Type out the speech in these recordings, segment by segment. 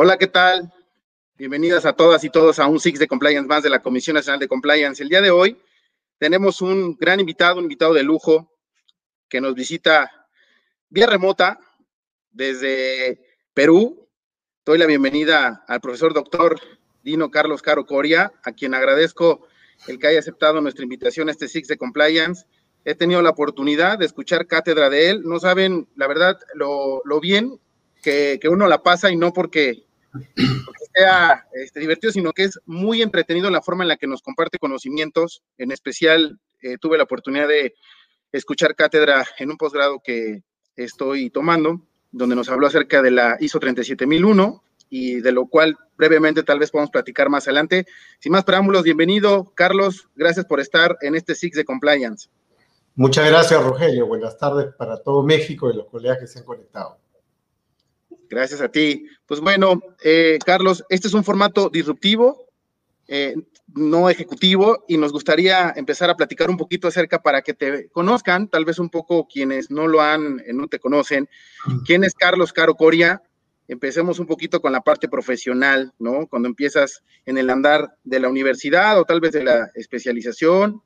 Hola, ¿qué tal? Bienvenidas a todas y todos a un Six de Compliance más de la Comisión Nacional de Compliance. El día de hoy tenemos un gran invitado, un invitado de lujo que nos visita vía remota desde Perú. Doy la bienvenida al profesor doctor Dino Carlos Caro Coria, a quien agradezco el que haya aceptado nuestra invitación a este Six de Compliance. He tenido la oportunidad de escuchar cátedra de él. No saben, la verdad, lo, bien que, uno la pasa y no porque, sea este, divertido, sino que es muy entretenido la forma en la que nos comparte conocimientos. En especial, eh, tuve la oportunidad de escuchar cátedra en un posgrado que estoy tomando, donde nos habló acerca de la ISO 37001 y de lo cual brevemente tal vez podamos platicar más adelante. Sin más preámbulos, bienvenido, Carlos. Gracias por estar en este Six de Compliance. Muchas gracias, Rogelio. Buenas tardes para todo México y los colegas que se han conectado. Gracias a ti. Pues bueno, eh, Carlos, este es un formato disruptivo, eh, no ejecutivo, y nos gustaría empezar a platicar un poquito acerca para que te conozcan, tal vez un poco quienes no lo han, eh, no te conocen. ¿Quién es Carlos Caro Coria? Empecemos un poquito con la parte profesional, ¿no? Cuando empiezas en el andar de la universidad o tal vez de la especialización.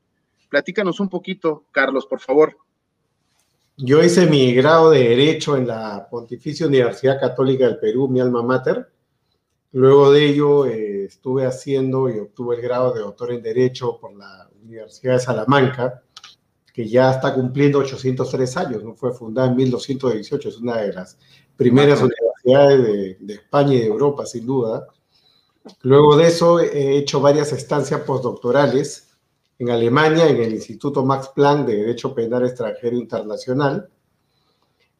Platícanos un poquito, Carlos, por favor. Yo hice mi grado de Derecho en la Pontificia Universidad Católica del Perú, mi alma mater. Luego de ello eh, estuve haciendo y obtuve el grado de doctor en Derecho por la Universidad de Salamanca, que ya está cumpliendo 803 años, ¿no? fue fundada en 1218, es una de las primeras universidades de, España y de Europa, sin duda. Luego de eso he hecho varias estancias postdoctorales en Alemania, en el Instituto Max Planck de Derecho Penal Extranjero Internacional.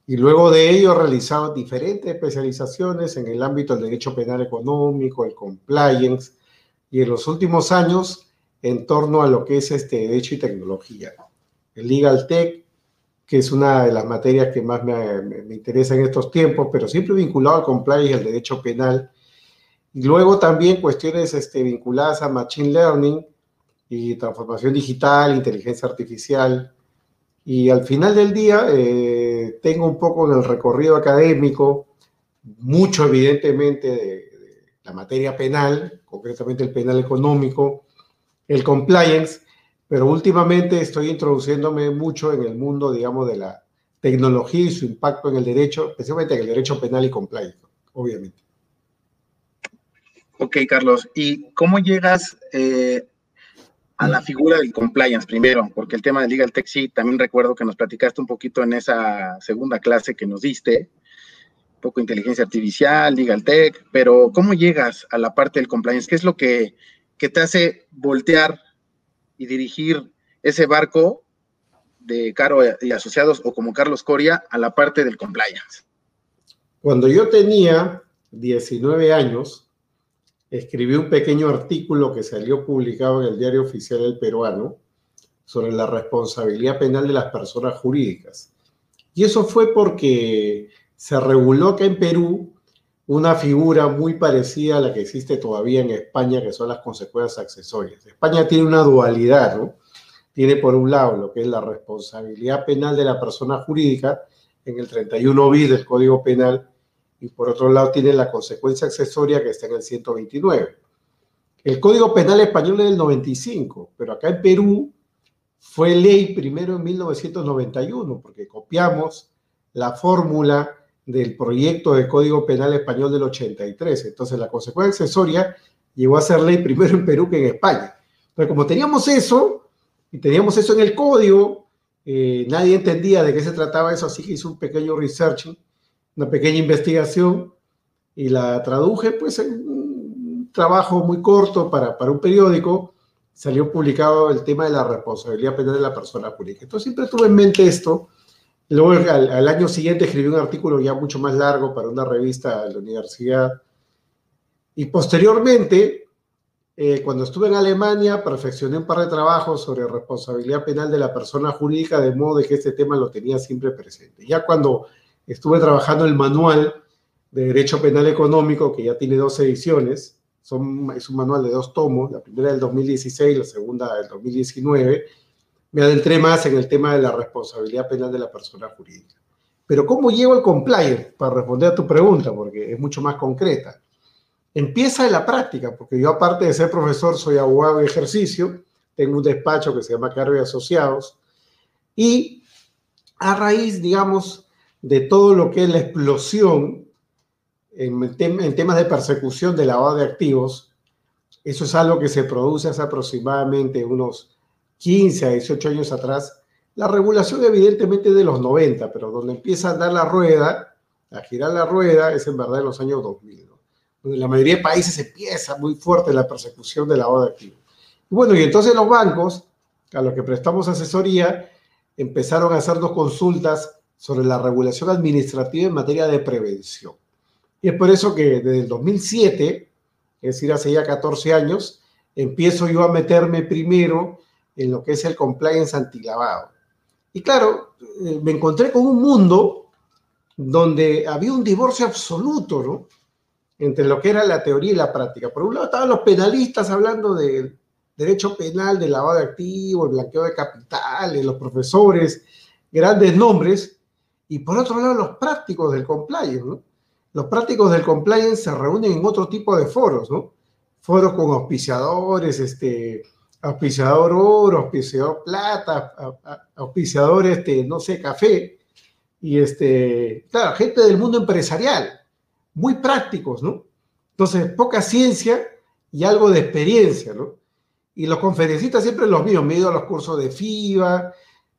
Y luego de ello realizado diferentes especializaciones en el ámbito del derecho penal económico, el compliance, y en los últimos años en torno a lo que es este derecho y tecnología. El Legal Tech, que es una de las materias que más me, me, interesa en estos tiempos, pero siempre vinculado al compliance y al derecho penal. Y luego también cuestiones este, vinculadas a Machine Learning y transformación digital, inteligencia artificial. Y al final del día eh, tengo un poco en el recorrido académico, mucho evidentemente de, de la materia penal, concretamente el penal económico, el compliance, pero últimamente estoy introduciéndome mucho en el mundo, digamos, de la tecnología y su impacto en el derecho, especialmente en el derecho penal y compliance, obviamente. Ok, Carlos, ¿y cómo llegas eh, a la figura del compliance primero? Porque el tema de Legal Tech sí, también recuerdo que nos platicaste un poquito en esa segunda clase que nos diste, un poco inteligencia artificial, Legal Tech, pero ¿cómo llegas a la parte del compliance? ¿Qué es lo que, que te hace voltear y dirigir ese barco de Caro y Asociados o como Carlos Coria a la parte del compliance? Cuando yo tenía 19 años, escribí un pequeño artículo que salió publicado en el Diario Oficial del Peruano sobre la responsabilidad penal de las personas jurídicas. Y eso fue porque se reguló acá en Perú una figura muy parecida a la que existe todavía en España, que son las consecuencias accesorias. España tiene una dualidad, ¿no? Tiene por un lado lo que es la responsabilidad penal de la persona jurídica en el 31 bis del Código Penal y por otro lado tiene la consecuencia accesoria que está en el 129. El Código Penal español es del 95, pero acá en Perú fue ley primero en 1991 porque copiamos la fórmula del proyecto de Código Penal Español del 83. Entonces, la consecuencia accesoria llegó a ser ley primero en Perú que en España. Pero como teníamos eso, y teníamos eso en el código, eh, nadie entendía de qué se trataba eso, así que hice un pequeño research, una pequeña investigación, y la traduje pues en un trabajo muy corto para, para un periódico, salió publicado el tema de la responsabilidad penal de la persona jurídica. Entonces siempre tuve en mente esto, Luego al, año siguiente escribí un artículo ya mucho más largo para una revista de la universidad. Y posteriormente, eh, cuando estuve en Alemania, perfeccioné un par de trabajos sobre responsabilidad penal de la persona jurídica, de modo que este tema lo tenía siempre presente. Ya cuando estuve trabajando el manual de Derecho Penal Económico, que ya tiene dos ediciones, es un manual de dos tomos, la primera del 2016, la segunda del 2019, me adentré más en el tema de la responsabilidad penal de la persona jurídica. Pero ¿cómo llevo el compliance? Para responder a tu pregunta, porque es mucho más concreta. empieza en la práctica, porque yo aparte de ser profesor soy abogado de ejercicio, tengo un despacho que se llama Cargo y Asociados, y a raíz, digamos, de todo lo que es la explosión en, temas de persecución de lavado de activos, eso es algo que se produce hace aproximadamente unos 15 a 18 años atrás. La regulación evidentemente de los 90, pero donde empieza a dar la rueda, a girar la rueda, es en verdad en los años 2000, donde la mayoría de países empieza muy fuerte la persecución de lavado de activos. Y bueno, y entonces los bancos, a los que prestamos asesoría, empezaron a hacernos consultas sobre la regulación administrativa en materia de prevención. Y es por eso que desde el 2007, es decir, hace ya 14 años, empiezo yo a meterme primero en lo que es el compliance antilavado. Y claro, eh, me encontré con un mundo donde había un divorcio absoluto, ¿no? Entre lo que era la teoría y la práctica. Por un lado estaban los penalistas hablando de derecho penal, de lavado de activos, blanqueo de capitales, los profesores, grandes nombres, y por otro lado los prácticos del compliance, ¿no? Los prácticos del compliance se reúnen en otro tipo de foros, ¿no? Foros con auspiciadores, este, auspiciador oro, auspiciador plata, auspiciador, este, no sé, café, y este, claro, gente del mundo empresarial, muy prácticos, ¿no? Entonces, poca ciencia y algo de experiencia, ¿no? Y los conferencistas siempre los míos, me he ido a los cursos de FIBA,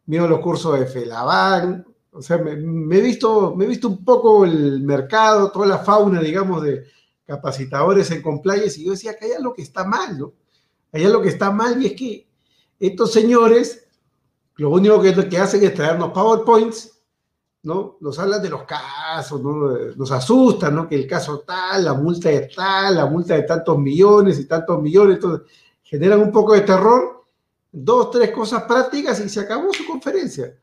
me he ido a los cursos de FELABAN, o sea, me, he visto, me he visto un poco el mercado, toda la fauna, digamos, de capacitadores en compliance, y yo decía que hay algo que está mal, ¿no? Hay algo que está mal y es que estos señores, lo único que, que hacen es traernos PowerPoints, ¿no? Nos hablan de los casos, ¿no? Nos asustan, ¿no? Que el caso tal, la multa es tal, la multa de tantos millones y tantos millones, entonces generan un poco de terror, dos, tres cosas prácticas y se acabó su conferencia.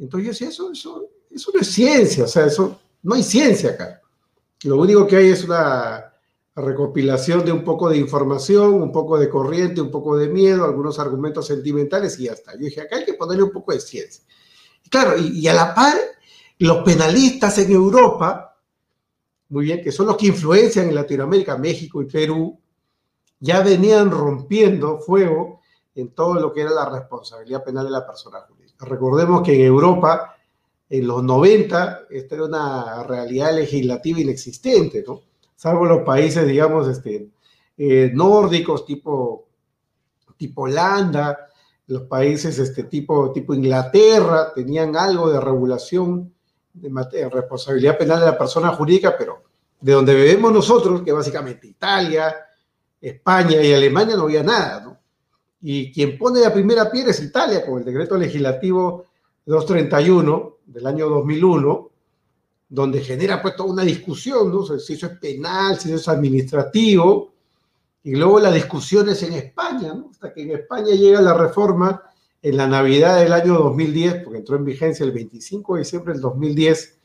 Entonces yo eso, no es ciencia, o sea, eso, no hay ciencia acá. Lo único que hay es una recopilación de un poco de información, un poco de corriente, un poco de miedo, algunos argumentos sentimentales y ya está. Yo dije, acá hay que ponerle un poco de ciencia. claro, y, y a la par, los penalistas en Europa, muy bien, que son los que influencian en Latinoamérica, México y Perú, ya venían rompiendo fuego en todo lo que era la responsabilidad penal de la persona jurídica. Recordemos que en Europa, en los 90, esta era una realidad legislativa inexistente, ¿no? Salvo los países, digamos, este, eh, nórdicos, tipo, tipo Holanda, los países este, tipo, tipo Inglaterra, tenían algo de regulación de responsabilidad penal de la persona jurídica, pero de donde vivimos nosotros, que básicamente Italia, España y Alemania no había nada, ¿no? Y quien pone la primera piedra es Italia, con el decreto legislativo 231 del año 2001, donde genera pues toda una discusión, ¿no? Si eso es penal, si eso es administrativo, y luego las discusiones en España, ¿no? Hasta que en España llega la reforma en la Navidad del año 2010, porque entró en vigencia el 25 de diciembre del 2010,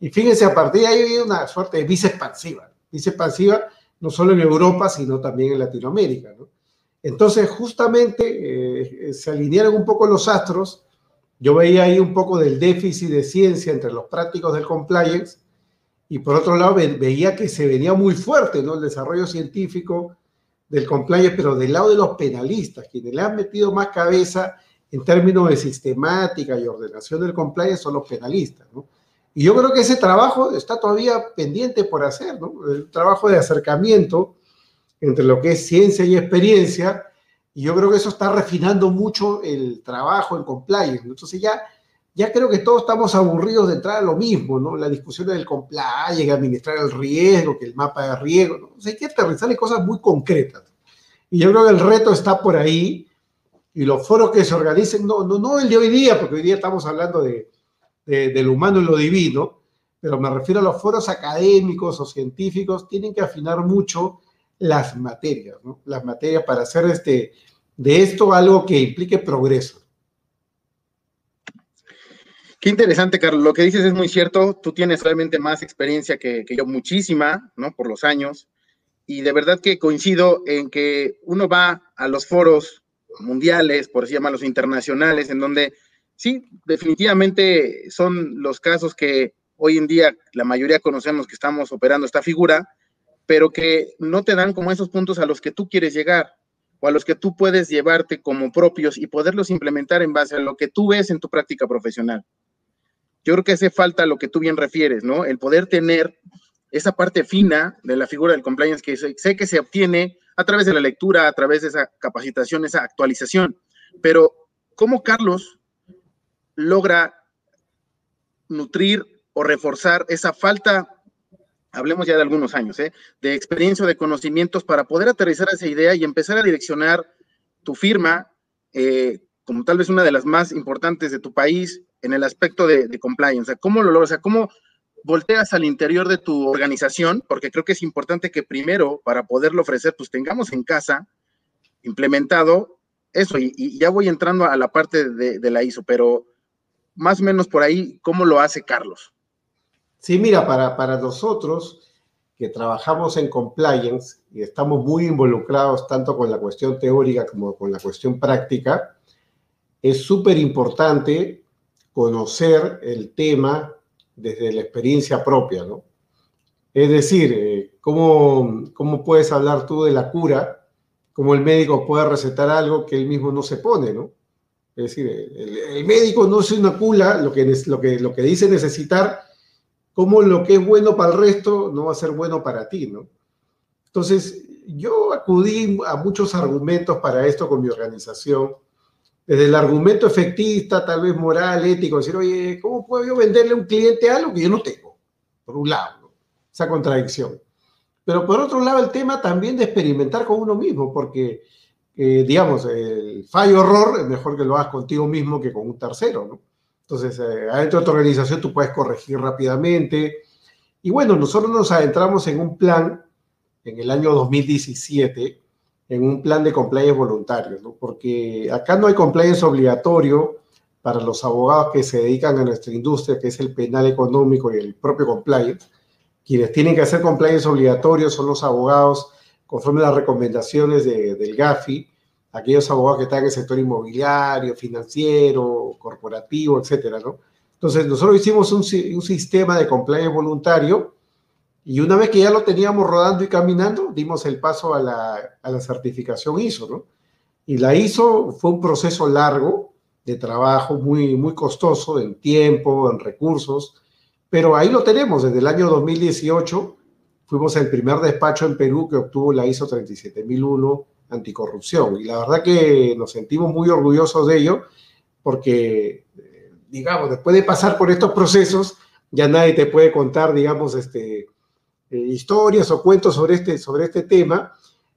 y fíjense, a partir de ahí había una suerte de vice expansiva, vice expansiva no solo en Europa, sino también en Latinoamérica. ¿no? Entonces, justamente eh, se alinearon un poco los astros. Yo veía ahí un poco del déficit de ciencia entre los prácticos del compliance y por otro lado veía que se venía muy fuerte ¿no? el desarrollo científico del compliance, pero del lado de los penalistas, quienes le han metido más cabeza en términos de sistemática y ordenación del compliance son los penalistas. Y yo creo que ese trabajo está todavía pendiente por hacer. El trabajo de acercamiento entre lo que es ciencia y experiencia, y yo creo que eso está refinando mucho el trabajo en compliance. Entonces ya, ya creo que todos estamos aburridos de entrar a lo mismo, ¿no? La discusión del compliance, administrar el riesgo, que el mapa de riesgo, ¿no? O sea, hay que aterrizar en cosas muy concretas. Y yo creo que el reto está por ahí, y los foros que se organicen, no, no, no el de hoy día, porque hoy día estamos hablando de del humano y lo divino, pero me refiero a los foros académicos o científicos, tienen que afinar mucho las materias, ¿no? Las materias para hacer este, de esto algo que implique progreso. Qué interesante, Carlos. Lo que dices es muy cierto. Tú tienes realmente más experiencia que, que, yo, muchísima, ¿no? Por los años. Y de verdad que coincido en que uno va a los foros mundiales, por así llamarlos internacionales, en donde sí, definitivamente son los casos que hoy en día la mayoría conocemos que estamos operando esta figura, pero que no te dan como esos puntos a los que tú quieres llegar o a los que tú puedes llevarte como propios y poderlos implementar en base a lo que tú ves en tu práctica profesional. Yo creo que hace falta lo que tú bien refieres, ¿no? El poder tener esa parte fina de la figura del compliance que sé que se obtiene a través de la lectura, a través de esa capacitación, esa actualización. Pero, ¿cómo Carlos logra nutrir o reforzar esa falta, hablemos ya de algunos años, ¿eh? de experiencia o de conocimientos para poder aterrizar esa idea y empezar a direccionar tu firma eh, como tal vez una de las más importantes de tu país en el aspecto de, compliance? ¿Cómo lo logras? O sea, ¿cómo volteas al interior de tu organización? Porque creo que es importante que primero, para poderlo ofrecer, pues tengamos en casa implementado eso. Y, ya voy entrando a la parte de, de la ISO, pero más o menos por ahí, ¿cómo lo hace Carlos? Sí, mira, para, para nosotros que trabajamos en compliance y estamos muy involucrados tanto con la cuestión teórica como con la cuestión práctica, es súper importante conocer el tema desde la experiencia propia, ¿no? Es decir, eh, ¿cómo, ¿cómo puedes hablar tú de la cura? ¿Cómo el médico puede recetar algo que él mismo no se pone, ¿no? Es decir, el, médico no una cura, lo que, lo, que, lo que dice necesitar, como lo que es bueno para el resto no va a ser bueno para ti, ¿no? Entonces, yo acudí a muchos argumentos para esto con mi organización, desde el argumento efectista, tal vez moral, ético, decir, oye, ¿cómo puedo yo venderle a un cliente algo que yo no tengo? Por un lado, esa contradicción. Pero por otro lado, el tema también de experimentar con uno mismo, porque eh, digamos, el fallo-error es mejor que lo hagas contigo mismo que con un tercero, ¿no? Entonces, eh, adentro de tu organización tú puedes corregir rápidamente. Y bueno, nosotros nos adentramos en un plan en el año 2017, en un plan de compliance voluntario, ¿no? Porque acá no hay compliance obligatorio para los abogados que se dedican a nuestra industria, que es el penal económico y el propio compliance. Quienes tienen que hacer compliance obligatorio son los abogados conforme a las recomendaciones del GAFI, aquellos abogados que están en el sector inmobiliario, financiero, corporativo, etcétera, ¿no? Entonces, nosotros hicimos un, un, sistema de compliance voluntario y una vez que ya lo teníamos rodando y caminando, dimos el paso a la, a la certificación ISO, ¿no? Y la ISO fue un proceso largo de trabajo, muy, muy costoso en tiempo, en recursos, pero ahí lo tenemos desde el año 2018 fuimos el primer despacho en Perú que obtuvo la ISO 37001 anticorrupción. Y la verdad que nos sentimos muy orgullosos de ello porque, digamos, después de pasar por estos procesos, ya nadie te puede contar, digamos, este, eh, historias o cuentos sobre este, sobre este tema.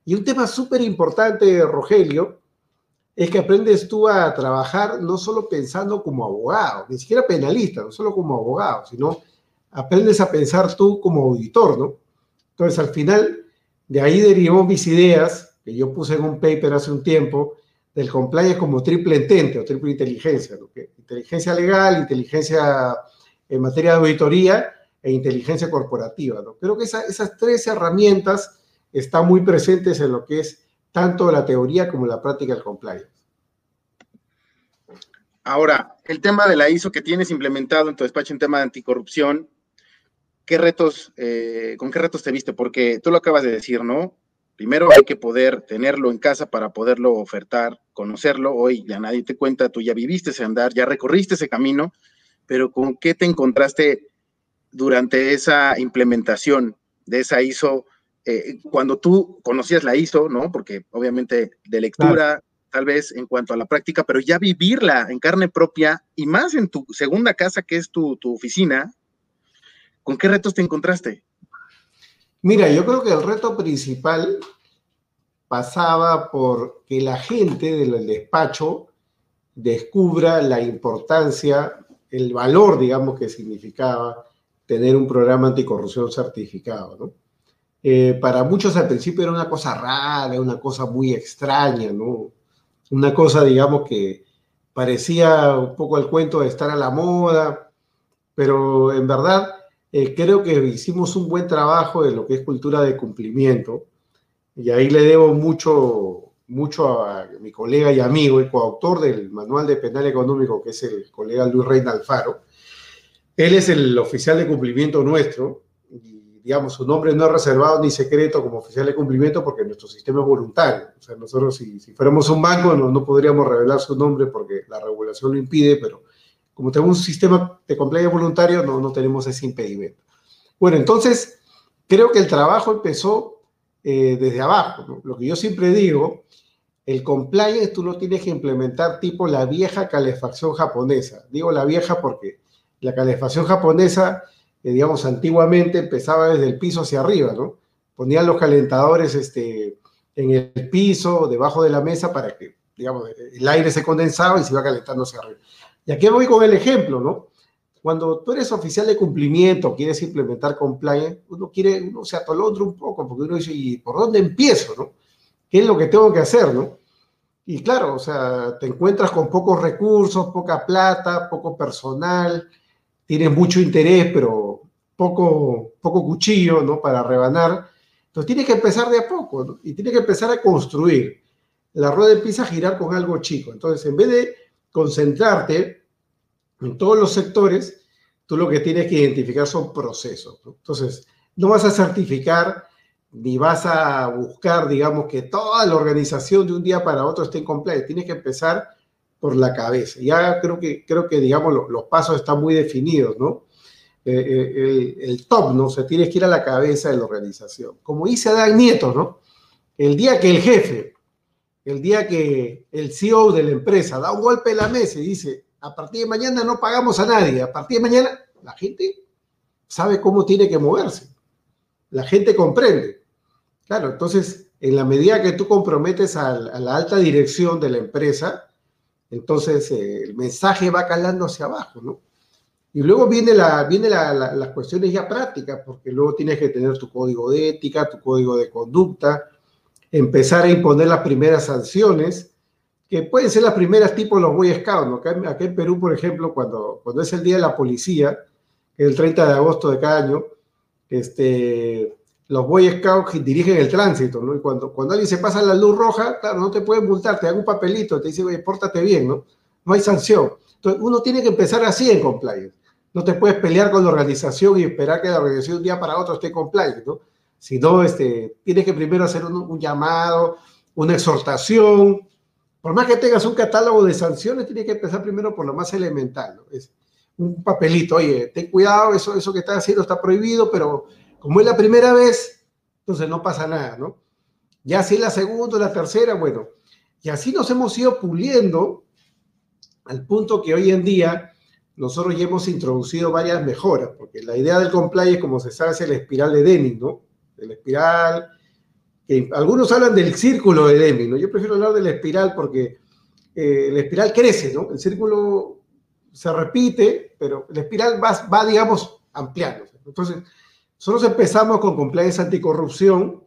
Y un tema súper importante, Rogelio, es que aprendes tú a trabajar no solo pensando como abogado, ni siquiera penalista, no solo como abogado, sino aprendes a pensar tú como auditor, ¿no? Entonces, al final, de ahí derivó mis ideas, que yo puse en un paper hace un tiempo, del compliance como triple entente o triple inteligencia, inteligencia legal, inteligencia en materia de auditoría e inteligencia corporativa. ¿no? Creo que esas tres herramientas están muy presentes en lo que es tanto la teoría como la práctica del compliance. Ahora, el tema de la ISO que tienes implementado en tu despacho en tema de anticorrupción, ¿qué retos, eh, con qué retos te viste? Porque tú lo acabas de decir, ¿no? Primero hay que poder tenerlo en casa para poderlo ofertar, conocerlo. Hoy ya nadie te cuenta, tú ya viviste ese andar, ya recorriste ese camino, pero ¿con qué te encontraste durante esa implementación de esa ISO? Eh, cuando tú conocías la ISO, ¿no? Porque obviamente de lectura, tal vez en cuanto a la práctica, pero ya vivirla en carne propia y más en tu segunda casa, que es tu, tu oficina, ¿Con qué retos te encontraste? Mira, yo creo que el reto principal pasaba por que la gente del despacho descubra la importancia, el valor, digamos, que significaba tener un programa anticorrupción certificado, ¿no? Eh, para muchos al principio era una cosa rara, una cosa muy extraña, ¿no? Una cosa, digamos, que parecía un poco el cuento de estar a la moda, pero en verdad eh, creo que hicimos un buen trabajo de lo que es cultura de cumplimiento. Y ahí le debo mucho, mucho a mi colega y amigo y coautor del Manual de Penal Económico, que es el colega Luis Reina Alfaro. Él es el oficial de cumplimiento nuestro. Y digamos, su nombre no es reservado ni secreto como oficial de cumplimiento porque nuestro sistema es voluntario. O sea, nosotros si, si fuéramos un banco no, no, podríamos revelar su nombre porque la regulación lo impide, pero como tenemos un sistema de compliance voluntario, no, no tenemos ese impedimento. Bueno, entonces, creo que el trabajo empezó eh, desde abajo. Lo que yo siempre digo, el compliance tú lo tienes que implementar tipo la vieja calefacción japonesa. Digo la vieja porque la calefacción japonesa, eh, digamos, antiguamente empezaba desde el piso hacia arriba, ¿no? Ponían los calentadores este, en el piso, debajo de la mesa, para que, digamos, el aire se condensaba y se iba calentando hacia arriba. Y aquí voy con el ejemplo, ¿no? Cuando tú eres oficial de cumplimiento, quieres implementar compliance, uno quiere, uno se atolondra un poco, porque uno dice, ¿y por dónde empiezo, no? ¿Qué es lo que tengo que hacer, no? Y claro, o sea, te encuentras con pocos recursos, poca plata, poco personal, tienes mucho interés, pero poco, poco cuchillo, ¿no? Para rebanar. Entonces tienes que empezar de a poco, ¿no? Y tienes que empezar a construir. La rueda empieza a girar con algo chico. Entonces, en vez de concentrarte en todos los sectores, tú lo que tienes que identificar son procesos. Entonces, no vas a certificar ni vas a buscar, digamos, que toda la organización de un día para otro esté compliance. Tienes que empezar por la cabeza. Ya creo que, creo que digamos, los, pasos están muy definidos, ¿no? Eh, eh, el, top, ¿no? O sea, tienes que ir a la cabeza de la organización. Como dice Adán Nieto, ¿no? El día que el jefe el día que el CEO de la empresa da un golpe en la mesa y dice, a partir de mañana no pagamos a nadie, a partir de mañana la gente sabe cómo tiene que moverse, la gente comprende. Claro, entonces, en la medida que tú comprometes a, la alta dirección de la empresa, entonces eh, el mensaje va calando hacia abajo, ¿no? Y luego viene, la, viene las cuestiones ya prácticas, porque luego tienes que tener tu código de ética, tu código de conducta, empezar a imponer las primeras sanciones, que pueden ser las primeras tipo los Boy Scouts. ¿no? Acá, en Perú, por ejemplo, cuando, cuando es el Día de la Policía, el 30 de agosto de cada año, este, los Boy Scouts dirigen el tránsito, ¿no? Y cuando, cuando alguien se pasa la luz roja, claro, no te pueden multar, te dan un papelito, te dice, oye, pórtate bien, ¿no? No hay sanción. Entonces, uno tiene que empezar así en compliance. No te puedes pelear con la organización y esperar que la organización de un día para otro esté compliance, ¿no? Sino este, tienes que primero hacer un, llamado, una exhortación. Por más que tengas un catálogo de sanciones, tienes que empezar primero por lo más elemental. Es un papelito, oye, ten cuidado, eso, eso que estás haciendo está prohibido, pero como es la primera vez, entonces no pasa nada, ¿no? Ya si es la segunda la tercera, bueno, y así nos hemos ido puliendo al punto que hoy en día nosotros ya hemos introducido varias mejoras, porque la idea del compliance, como se sabe, es el espiral de Denning, ¿no? De la espiral, que algunos hablan del círculo de Deming, ¿no? Yo prefiero hablar de la espiral porque eh, la espiral crece, ¿no? El círculo se repite, pero la espiral va, va digamos, ampliándose. Entonces, nosotros empezamos con compliance anticorrupción,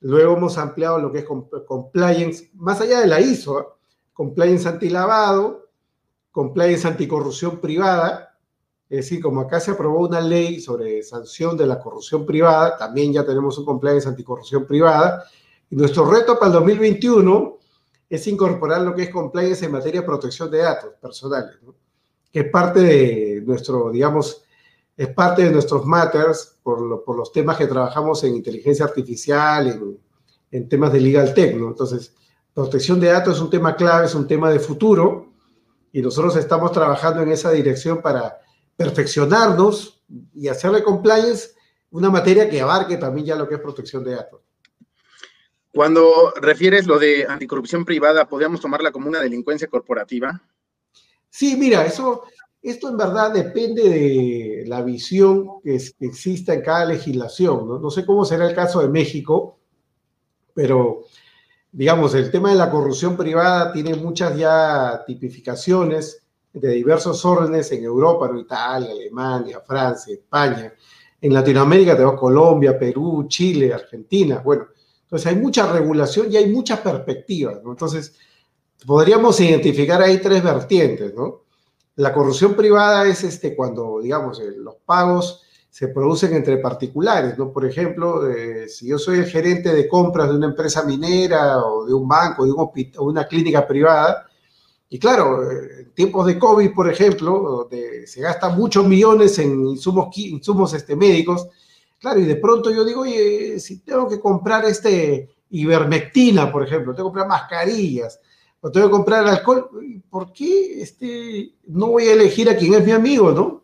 luego hemos ampliado lo que es compliance, más allá de la ISO, ¿eh? compliance antilavado, compliance anticorrupción privada, es decir, como acá se aprobó una ley sobre sanción de la corrupción privada, también ya tenemos un compliance anticorrupción privada. Y nuestro reto para el 2021 es incorporar lo que es compliance en materia de protección de datos personales, que es parte de nuestro, digamos, es parte de nuestros matters por, los temas que trabajamos en inteligencia artificial, en, temas de legal tech. Entonces, protección de datos es un tema clave, es un tema de futuro y nosotros estamos trabajando en esa dirección para perfeccionarnos y hacerle compliance una materia que abarque también ya lo que es protección de datos. Cuando refieres lo de anticorrupción privada, ¿podríamos tomarla como una delincuencia corporativa? Sí, mira, eso, esto en verdad depende de la visión que, exista en cada legislación. ¿no? no sé cómo será el caso de México, pero digamos, el tema de la corrupción privada tiene muchas ya tipificaciones de diversos órdenes en Europa, Italia, Alemania, Francia, España. En Latinoamérica tenemos Colombia, Perú, Chile, Argentina. Bueno, entonces hay mucha regulación y hay muchas perspectivas. Entonces, podríamos identificar ahí tres vertientes. ¿no? La corrupción privada es este, cuando, digamos, eh, los pagos se producen entre particulares, ¿no? Por ejemplo, eh, si yo soy el gerente de compras de una empresa minera o de un banco, de una clínica privada, y claro, en tiempos de COVID, por ejemplo, donde se gastan muchos millones en insumos, insumos este, médicos, Claro, y de pronto yo digo, oye, si tengo que comprar este ivermectina, por ejemplo, tengo que comprar mascarillas, o tengo que comprar alcohol, ¿por qué este, no voy a elegir a quien es mi amigo, no?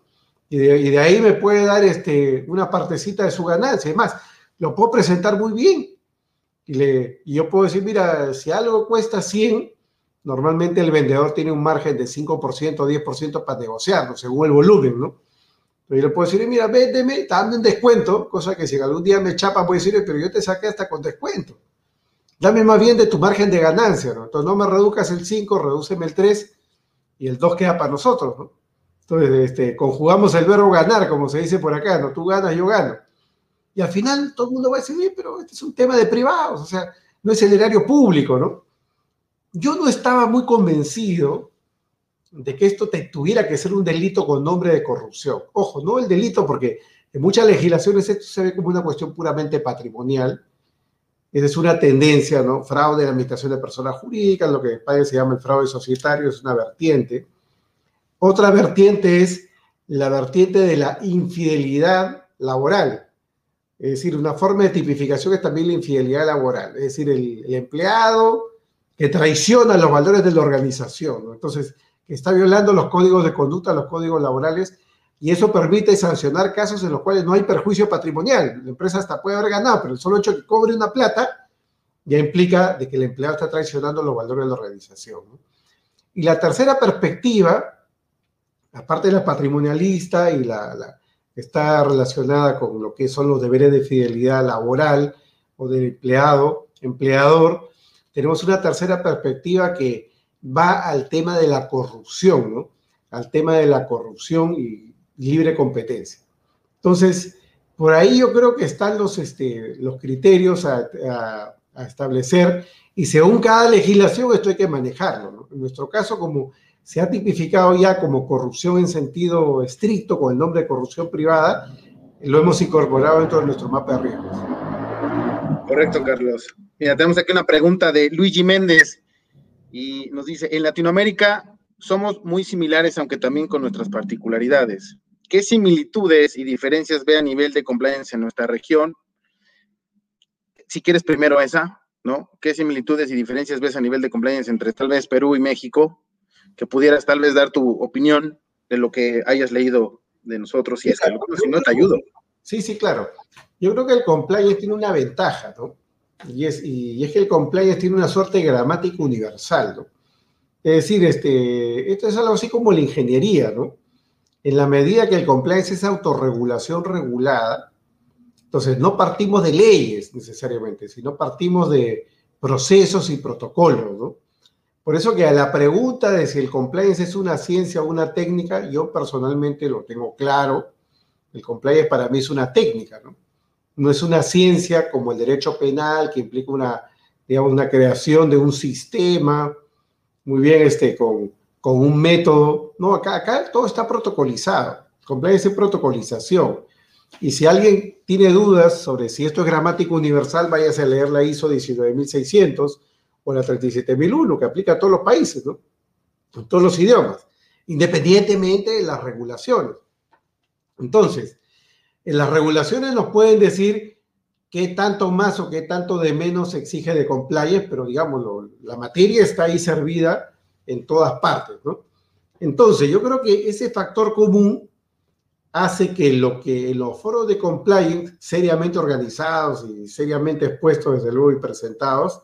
Y de, ahí me puede dar este, una partecita de su ganancia. Además, lo puedo presentar muy bien. Y, le, y yo puedo decir, mira, si algo cuesta 100, normalmente el vendedor tiene un margen de 5% o 10% para negociarlo, según el volumen, ¿no? Entonces yo le puedo decir, mira, véndeme, dame un descuento, cosa que si algún día me chapa, puedo decir, pero yo te saqué hasta con descuento. Dame más bien de tu margen de ganancia, ¿no? Entonces no me reduzcas el 5, redúceme el 3 y el 2 queda para nosotros, ¿no? Entonces, este, conjugamos el verbo ganar, como se dice por acá, ¿no? Tú ganas, yo gano. Y al final todo el mundo va a decir, pero este es un tema de privados, o sea, no es el erario público, ¿no? Yo no estaba muy convencido de que esto tuviera que ser un delito con nombre de corrupción. Ojo, no el delito, porque en muchas legislaciones esto se ve como una cuestión puramente patrimonial. Esa es una tendencia, ¿no? Fraude en la administración de personas jurídicas, lo que en España se llama el fraude societario, es una vertiente. Otra vertiente es la vertiente de la infidelidad laboral. Es decir, una forma de tipificación es también la infidelidad laboral. Es decir, el, empleado que traiciona los valores de la organización. Entonces, que está violando los códigos de conducta, los códigos laborales, y eso permite sancionar casos en los cuales no hay perjuicio patrimonial. La empresa hasta puede haber ganado, pero el solo hecho de que cobre una plata ya implica de que el empleado está traicionando los valores de la organización. Y la tercera perspectiva, aparte de la patrimonialista y la, que está relacionada con lo que son los deberes de fidelidad laboral o del empleado, empleador, tenemos una tercera perspectiva que va al tema de la corrupción, ¿no? Al tema de la corrupción y libre competencia. Entonces, por ahí yo creo que están los, este, los criterios a, establecer y según cada legislación esto hay que manejarlo. ¿no? En nuestro caso, como se ha tipificado ya como corrupción en sentido estricto, con el nombre de corrupción privada, lo hemos incorporado dentro de nuestro mapa de riesgos. Correcto, Carlos. Mira, tenemos aquí una pregunta de Luigi Méndez y nos dice, en Latinoamérica somos muy similares, aunque también con nuestras particularidades. ¿Qué similitudes y diferencias ve a nivel de compliance en nuestra región? Si quieres primero esa, ¿no? ¿Qué similitudes y diferencias ves a nivel de compliance entre tal vez Perú y México? Que pudieras tal vez dar tu opinión de lo que hayas leído de nosotros, y es que si no te ayudo. Sí, sí, claro. Yo creo que el compliance tiene una ventaja, ¿no? Y es, que el compliance tiene una suerte de gramática universal, ¿no? Es decir, este, esto es algo así como la ingeniería, ¿no? En la medida que el compliance es autorregulación regulada, entonces no partimos de leyes necesariamente, sino partimos de procesos y protocolos, ¿no? Por eso que a la pregunta de si el compliance es una ciencia o una técnica, yo personalmente lo tengo claro. El compliance para mí es una técnica, ¿no? no es una ciencia como el derecho penal que implica una, digamos, una creación de un sistema, muy bien, este, con, con un método. No, acá, acá todo está protocolizado, compliance protocolización. Y si alguien tiene dudas sobre si esto es gramática universal, váyase a leer la ISO 19600 o la 37001, que aplica a todos los países, ¿no? Todos los idiomas, independientemente de las regulaciones. Entonces, en las regulaciones nos pueden decir qué tanto más o qué tanto de menos se exige de compliance, pero digamos, la materia está ahí servida en todas partes, ¿no? Entonces, yo creo que ese factor común hace que lo que los foros de compliance seriamente organizados y seriamente expuestos, desde luego, y presentados,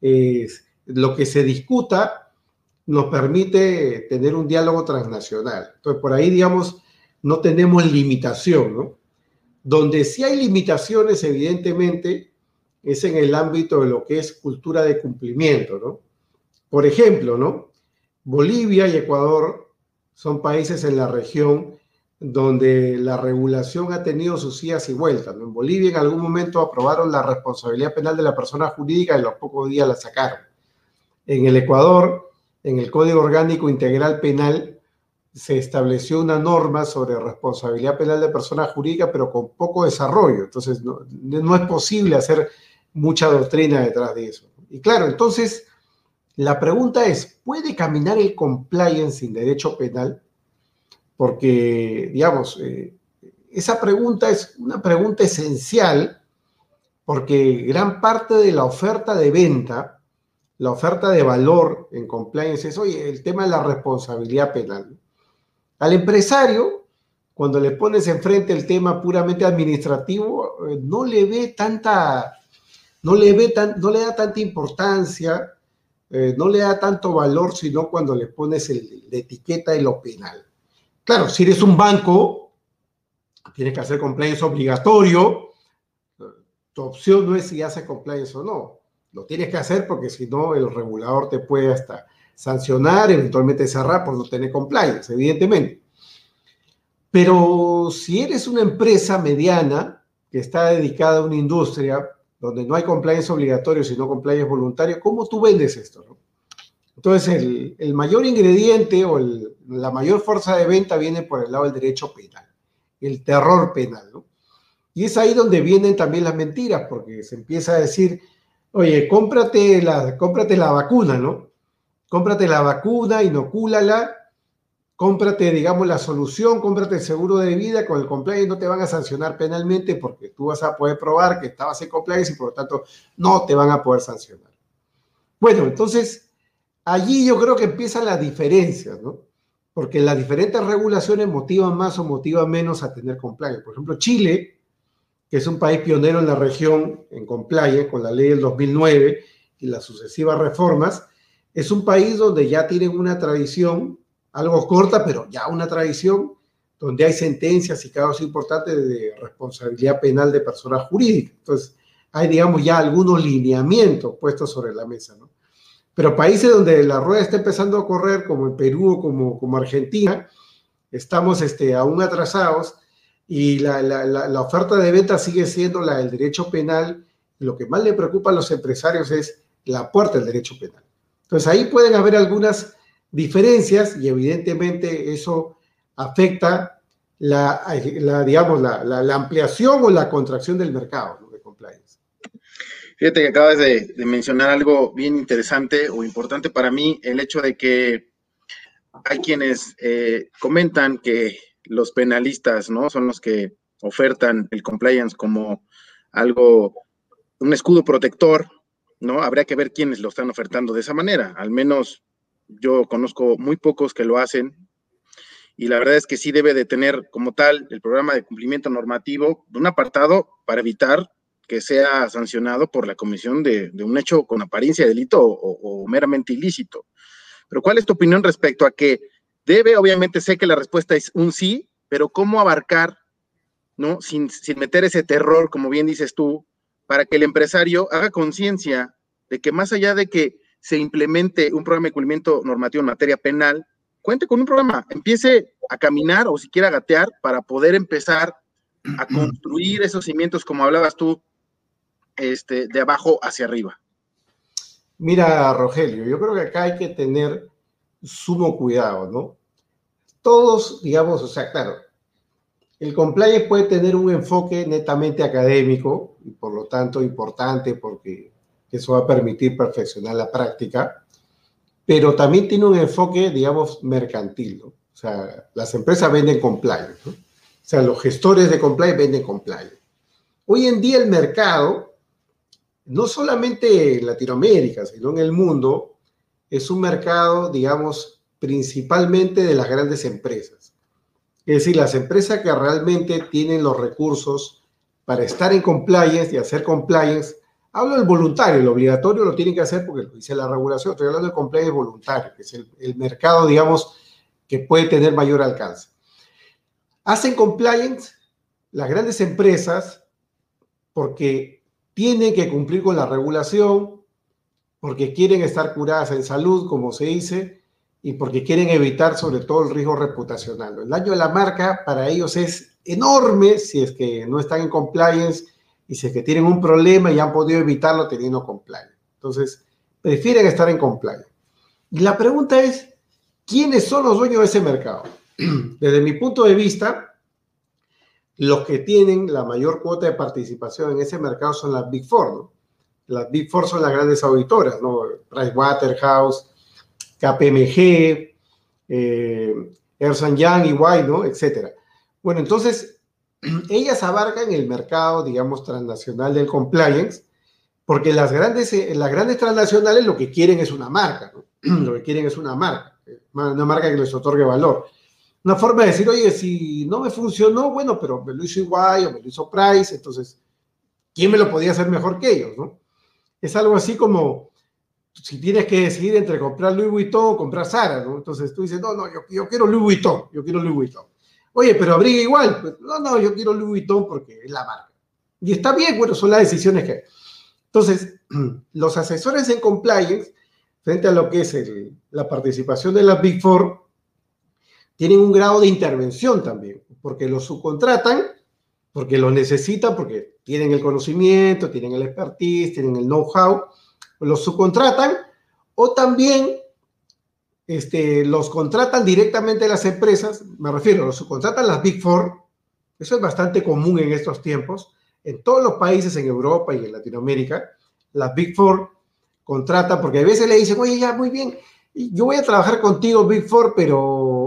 es, lo que se discuta nos permite tener un diálogo transnacional. Entonces, por ahí, digamos, no tenemos limitación, ¿no? Donde sí hay limitaciones, evidentemente, es en el ámbito de lo que es cultura de cumplimiento, ¿no? Por ejemplo, ¿no? Bolivia y Ecuador son países en la región donde la regulación ha tenido sus idas y vueltas. En Bolivia en algún momento aprobaron la responsabilidad penal de la persona jurídica y a los pocos días la sacaron. En el Ecuador, en el Código Orgánico Integral Penal, se estableció una norma sobre responsabilidad penal de persona jurídica, pero con poco desarrollo. Entonces, no, es posible hacer mucha doctrina detrás de eso. Y claro, entonces, la pregunta es, ¿puede caminar el compliance sin derecho penal? Porque, digamos, eh, esa pregunta es una pregunta esencial porque gran parte de la oferta de venta, la oferta de valor en compliance es, oye, el tema de la responsabilidad penal. Al empresario, cuando le pones enfrente el tema puramente administrativo, eh, no le ve tanta, no le ve tan, no le da tanta importancia, eh, no le da tanto valor, sino cuando le pones la etiqueta de lo penal. Claro, si eres un banco, tienes que hacer compliance obligatorio. Tu opción no es si hace compliance o no. Lo tienes que hacer porque si no, el regulador te puede hasta sancionar, eventualmente cerrar por no tener compliance, evidentemente. Pero si eres una empresa mediana que está dedicada a una industria donde no hay compliance obligatorio, sino compliance voluntario, ¿cómo tú vendes esto? Entonces, el, mayor ingrediente o la mayor fuerza de venta viene por el lado del derecho penal, el terror penal, ¿no? Y es ahí donde vienen también las mentiras, porque se empieza a decir, oye, cómprate la, cómprate la vacuna, ¿no? Cómprate la vacuna, inocúlala, cómprate, digamos, la solución, cómprate el seguro de vida, con el compliance no te van a sancionar penalmente porque tú vas a poder probar que estabas en compliance y por lo tanto no te van a poder sancionar. Bueno, entonces allí yo creo que empiezan las diferencias, ¿no? Porque las diferentes regulaciones motivan más o motivan menos a tener compliance. Por ejemplo, Chile, que es un país pionero en la región en compliance con la ley del 2009 y las sucesivas reformas, es un país donde ya tienen una tradición, algo corta, pero ya una tradición, donde hay sentencias y casos importantes de responsabilidad penal de personas jurídicas. Entonces, hay, digamos, ya algunos lineamientos puestos sobre la mesa, ¿no? Pero países donde la rueda está empezando a correr, como el Perú o como, como Argentina, estamos este, aún atrasados y la, la, la, oferta de venta sigue siendo la del derecho penal. Lo que más le preocupa a los empresarios es la puerta del derecho penal. Entonces ahí pueden haber algunas diferencias y evidentemente eso afecta la, digamos, la, ampliación o la contracción del mercado de compliance. Fíjate que acabas de, mencionar algo bien interesante o importante para mí, el hecho de que hay quienes eh, comentan que los penalistas, ¿no? Son los que ofertan el compliance como algo, un escudo protector, ¿no? Habría que ver quiénes lo están ofertando de esa manera. Al menos yo conozco muy pocos que lo hacen. Y la verdad es que sí debe de tener como tal el programa de cumplimiento normativo un apartado para evitar que sea sancionado por la comisión de, un hecho con apariencia de delito o, meramente ilícito. Pero ¿cuál es tu opinión respecto a que debe, obviamente sé que la respuesta es un sí, pero cómo abarcar, ¿no? Sin, sin meter ese terror, como bien dices tú, para que el empresario haga conciencia de que más allá de que se implemente un programa de cumplimiento normativo en materia penal, cuente con un programa, empiece a caminar o siquiera a gatear para poder empezar a construir esos cimientos, como hablabas tú, este, de abajo hacia arriba. Mira, Rogelio, yo creo que acá hay que tener sumo cuidado, ¿no? Todos, digamos, o sea, claro, el compliance puede tener un enfoque netamente académico y por lo tanto importante porque eso va a permitir perfeccionar la práctica, pero también tiene un enfoque, digamos, mercantil, ¿no? O sea, las empresas venden compliance, ¿no? O sea, los gestores de compliance venden compliance. Hoy en día el mercado no solamente en Latinoamérica, sino en el mundo, es un mercado, digamos, principalmente de las grandes empresas. Es decir, las empresas que realmente tienen los recursos para estar en compliance y hacer compliance. Hablo del voluntario, el obligatorio lo tienen que hacer porque lo dice la regulación. Estoy hablando del compliance voluntario, que es el, el mercado, digamos, que puede tener mayor alcance. Hacen compliance las grandes empresas porque tienen que cumplir con la regulación porque quieren estar curadas en salud, como se dice, y porque quieren evitar sobre todo el riesgo reputacional. El daño de la marca para ellos es enorme si es que no están en compliance y si es que tienen un problema y han podido evitarlo teniendo compliance. Entonces, prefieren estar en compliance. Y la pregunta es, ¿quiénes son los dueños de ese mercado? Desde mi punto de vista, los que tienen la mayor cuota de participación en ese mercado son las Big Four. Las Big Four son las grandes auditoras, ¿no? Pricewaterhouse, KPMG, eh, Ernst Young, White, ¿no? Etcétera. Bueno, entonces, ellas abarcan el mercado, digamos, transnacional del compliance, porque las grandes, eh, las grandes transnacionales lo que quieren es una marca, ¿no? lo que quieren es una marca, una marca que les otorgue valor. Una forma de decir, oye, si no me funcionó, bueno, pero me lo hizo igual o me lo hizo Price, entonces, ¿quién me lo podía hacer mejor que ellos, no? Es algo así como, si tienes que decidir entre comprar Louis Vuitton o comprar Zara, ¿no? Entonces tú dices, no, no, yo, yo quiero Louis Vuitton, yo quiero Louis Vuitton. Oye, pero abriga igual. Pues, no, no, yo quiero Louis Vuitton porque es la marca. Y está bien, bueno, son las decisiones que hay. Entonces, los asesores en compliance, frente a lo que es la participación de las Big Four, tienen un grado de intervención también, porque los subcontratan, porque lo necesitan, porque tienen el conocimiento, tienen el expertise, tienen el know-how, los subcontratan, o también este, los contratan directamente las empresas, me refiero, los subcontratan las Big Four, eso es bastante común en estos tiempos, en todos los países en Europa y en Latinoamérica, las Big Four contratan, porque a veces le dicen, oye, ya, muy bien, yo voy a trabajar contigo, Big Four, pero,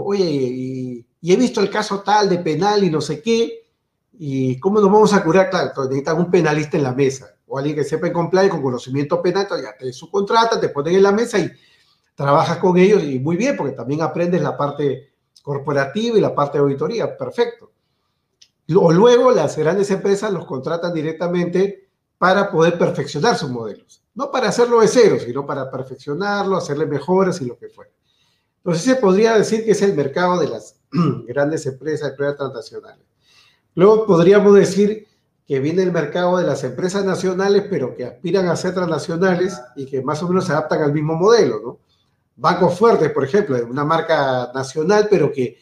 oye, y, he visto el caso tal de penal y no sé qué, y cómo nos vamos a curar, claro, necesitan un penalista en la mesa, o alguien que sepa en compliance con conocimiento penal, ya te subcontratan, te ponen en la mesa y trabajas con ellos y muy bien, porque también aprendes la parte corporativa y la parte de auditoría, perfecto. O luego las grandes empresas los contratan directamente para poder perfeccionar sus modelos. No para hacerlo de cero, sino para perfeccionarlo, hacerle mejoras y lo que fuera. Entonces se podría decir que es el mercado de las grandes empresas de pruebas transnacionales. Luego podríamos decir que viene el mercado de las empresas nacionales, pero que aspiran a ser transnacionales y que más o menos se adaptan al mismo modelo, ¿no? Bancos fuertes, por ejemplo, una marca nacional, pero que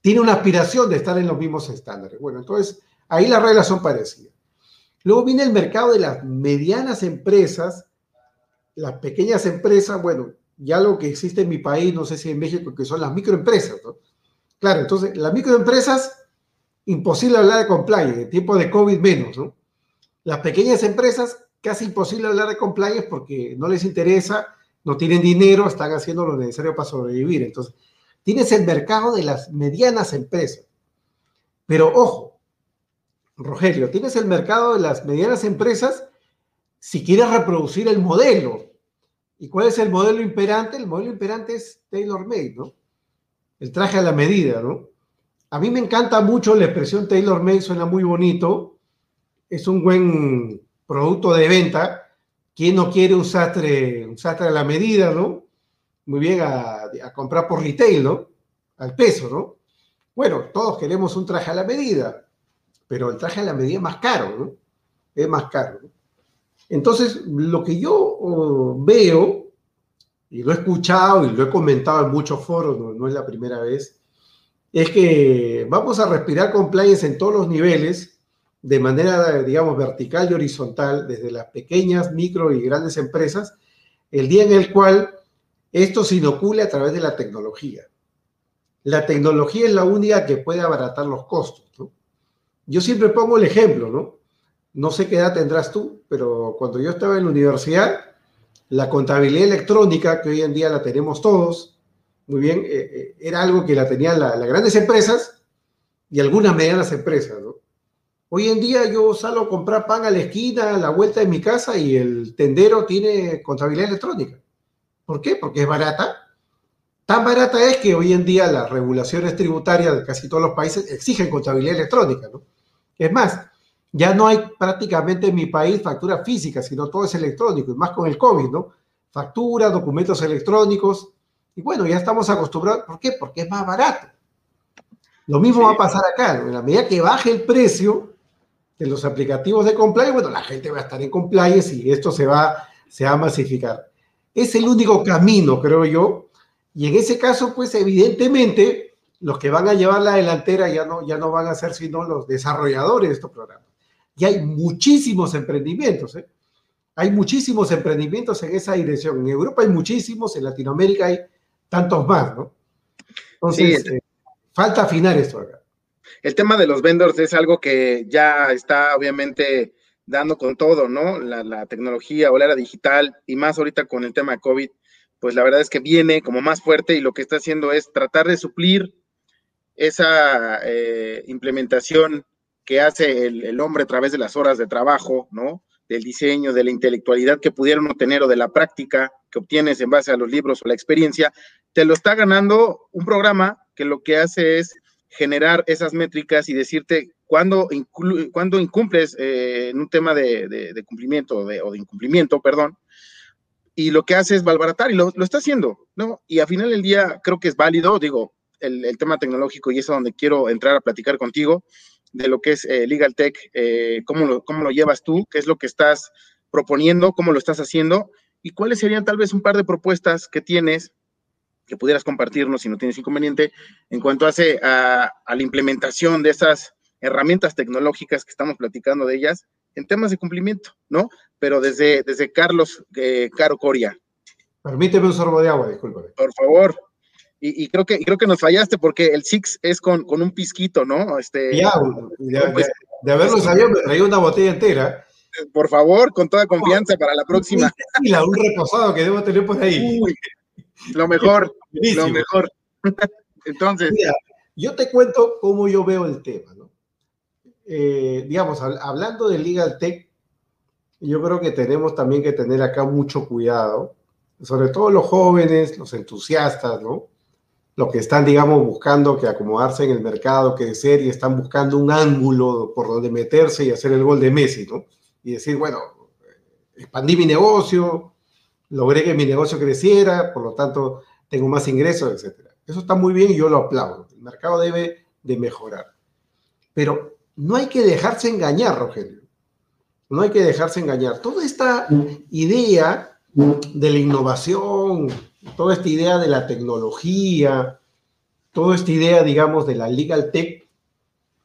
tiene una aspiración de estar en los mismos estándares. Bueno, entonces ahí las reglas son parecidas. Luego viene el mercado de las medianas empresas, las pequeñas empresas, bueno, ya lo que existe en mi país, no sé si en México, que son las microempresas, ¿no? Claro, entonces las microempresas, imposible hablar de compliance, en tiempo de COVID menos, ¿no? Las pequeñas empresas, casi imposible hablar de compliance porque no les interesa no tienen dinero, están haciendo lo necesario para sobrevivir. Entonces, tienes el mercado de las medianas empresas. Pero ojo, Rogelio, tienes el mercado de las medianas empresas si quieres reproducir el modelo. ¿Y cuál es el modelo imperante? El modelo imperante es tailor-made, ¿no? El traje a la medida, ¿no? A mí me encanta mucho la expresión tailor-made, suena muy bonito, es un buen producto de venta, ¿Quién no quiere un sastre, un sastre a la medida, ¿no? Muy bien, a, comprar por retail, ¿no? Al peso, ¿no? Bueno, todos queremos un traje a la medida, pero el traje a la medida es más caro, ¿no? Es más caro. ¿no? Entonces, lo que yo oh, veo, y lo he escuchado y lo he comentado en muchos foros, no, no es la primera vez, es que vamos a respirar compliance en todos los niveles de manera, digamos, vertical y horizontal, desde las pequeñas, micro y grandes empresas, el día en el cual esto se inocule a través de la tecnología. La tecnología es la única que puede abaratar los costos. Yo siempre pongo el ejemplo, ¿no? No sé qué edad tendrás tú, pero cuando yo estaba en la universidad, la contabilidad electrónica, que hoy en día la tenemos todos, muy bien, eh, eh, era algo que la tenían las grandes empresas y algunas medianas empresas, ¿no? Hoy en día yo salgo a comprar pan a la esquina, a la vuelta de mi casa y el tendero tiene contabilidad electrónica. ¿Por qué? Porque es barata. Tan barata es que hoy en día las regulaciones tributarias de casi todos los países exigen contabilidad electrónica, ¿no? Es más, ya no hay prácticamente en mi país factura física, sino todo es electrónico, y más con el COVID, ¿no? Factura, documentos electrónicos, y bueno, ya estamos acostumbrados. ¿Por qué? Porque es más barato. Lo mismo va a pasar acá. En la medida que baje el precio, de los aplicativos de compliance, bueno, la gente va a estar en compliance y esto se va, se va a masificar. Es el único camino, creo yo, y en ese caso, pues evidentemente, los que van a llevar la delantera ya no, ya no van a ser sino los desarrolladores de estos programas. Y hay muchísimos emprendimientos, ¿eh? Hay muchísimos emprendimientos en esa dirección. En Europa hay muchísimos, en Latinoamérica hay tantos más, ¿no? Entonces, eh, falta afinar esto acá. El tema de los vendors es algo que ya está obviamente dando con todo, ¿no? La, tecnología o la era digital y más ahorita con el tema de COVID, pues la verdad es que viene como más fuerte y lo que está haciendo es tratar de suplir esa eh, implementación que hace el, hombre a través de las horas de trabajo, ¿no? Del diseño, de la intelectualidad que pudieron obtener o de la práctica que obtienes en base a los libros o la experiencia, te lo está ganando un programa que lo que hace es generar esas métricas y decirte cuándo, cuando incumples eh, en un tema de, cumplimiento o de incumplimiento, perdón, y lo que hace es malbaratar y lo, lo, está haciendo, ¿no? Y al final del día creo que es válido, digo, el, el, tema tecnológico y es donde quiero entrar a platicar contigo, de lo que es eh, Legal Tech, eh, cómo, cómo lo llevas tú, qué es lo que estás proponiendo, cómo lo estás haciendo y cuáles serían tal vez un par de propuestas que tienes que pudieras compartirnos si no tienes inconveniente en cuanto hace a, a la implementación de esas herramientas tecnológicas que estamos platicando de ellas en temas de cumplimiento, ¿no? Pero desde, desde Carlos eh, Caro Coria. Permíteme un sorbo de agua, discúlpame. Por favor. Y, creo que creo que nos fallaste porque el Six es con, con un pisquito, ¿no? Este, ya, de haberlo sabido me traía una botella entera. Por favor, con toda confianza para la próxima. Y la un reposado que debo tener por ahí. Lo mejor, lo mejor. Entonces. yo te cuento cómo yo veo el tema, ¿no? Eh, digamos, hablando de Legal Tech, yo creo que tenemos también que tener acá mucho cuidado, sobre todo los jóvenes, los entusiastas, ¿no? Los que están, digamos, buscando que acomodarse en el mercado, que ser y están buscando un ángulo por donde meterse y hacer el gol de Messi, ¿no? Y decir, bueno, expandí mi negocio, logré que mi negocio creciera, por lo tanto, tengo más ingresos, etc. Eso está muy bien y yo lo aplaudo. El mercado debe de mejorar. Pero no hay que dejarse engañar, Rogelio. No hay que dejarse engañar. Toda esta idea de la innovación, toda esta idea de la tecnología, toda esta idea, digamos, de la legal tech,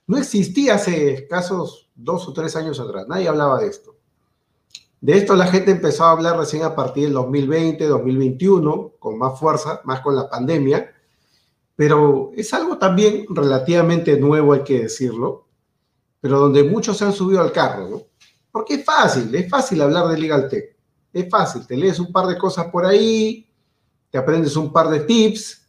no existía hace escasos dos o tres años atrás. Nadie hablaba de esto. De esto la gente empezó a hablar recién a partir del 2020, 2021, con más fuerza, más con la pandemia, pero es algo también relativamente nuevo, hay que decirlo pero donde muchos se han subido al carro, ¿no? Porque es fácil, es fácil hablar de Legal Tech. Es fácil, te lees un par de cosas por ahí, te aprendes un par de tips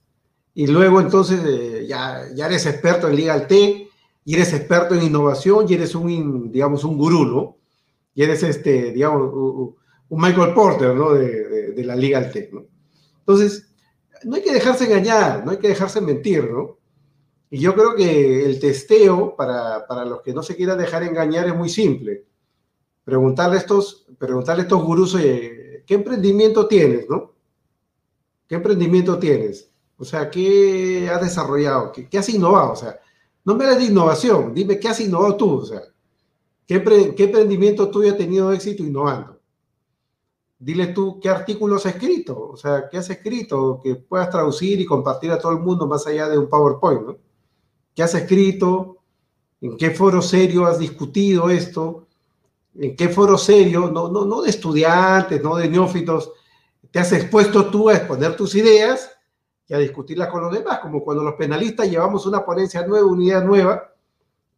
y luego entonces eh, ya, ya eres experto en Legal Tech y eres experto en innovación y eres un, digamos, un gurú, ¿no? Eres, este, digamos, un Michael Porter, ¿no? De, la Legal Tech, ¿no? Entonces, no hay que dejarse engañar, no hay que dejarse mentir, ¿no? Y yo creo que el testeo, para, para, los que no se quieran dejar engañar, es muy simple. Preguntarle a estos, preguntarle a estos gurús, oye, ¿qué emprendimiento tienes, no? ¿Qué emprendimiento tienes? O sea, ¿qué has desarrollado? ¿Qué, qué has innovado? O sea, no me hables de innovación, dime qué has innovado tú, o sea, ¿qué, qué emprendimiento tuyo ha tenido éxito innovando? Dile tú qué artículos has escrito, o sea, qué has escrito que puedas traducir y compartir a todo el mundo más allá de un PowerPoint, ¿no? ¿Qué has escrito? ¿En qué foro serio has discutido esto? ¿En qué foro serio? No, no, no de estudiantes, no de neófitos. Te has expuesto tú a exponer tus ideas y a discutirlas con los demás, como cuando los penalistas llevamos una ponencia nueva, una idea nueva,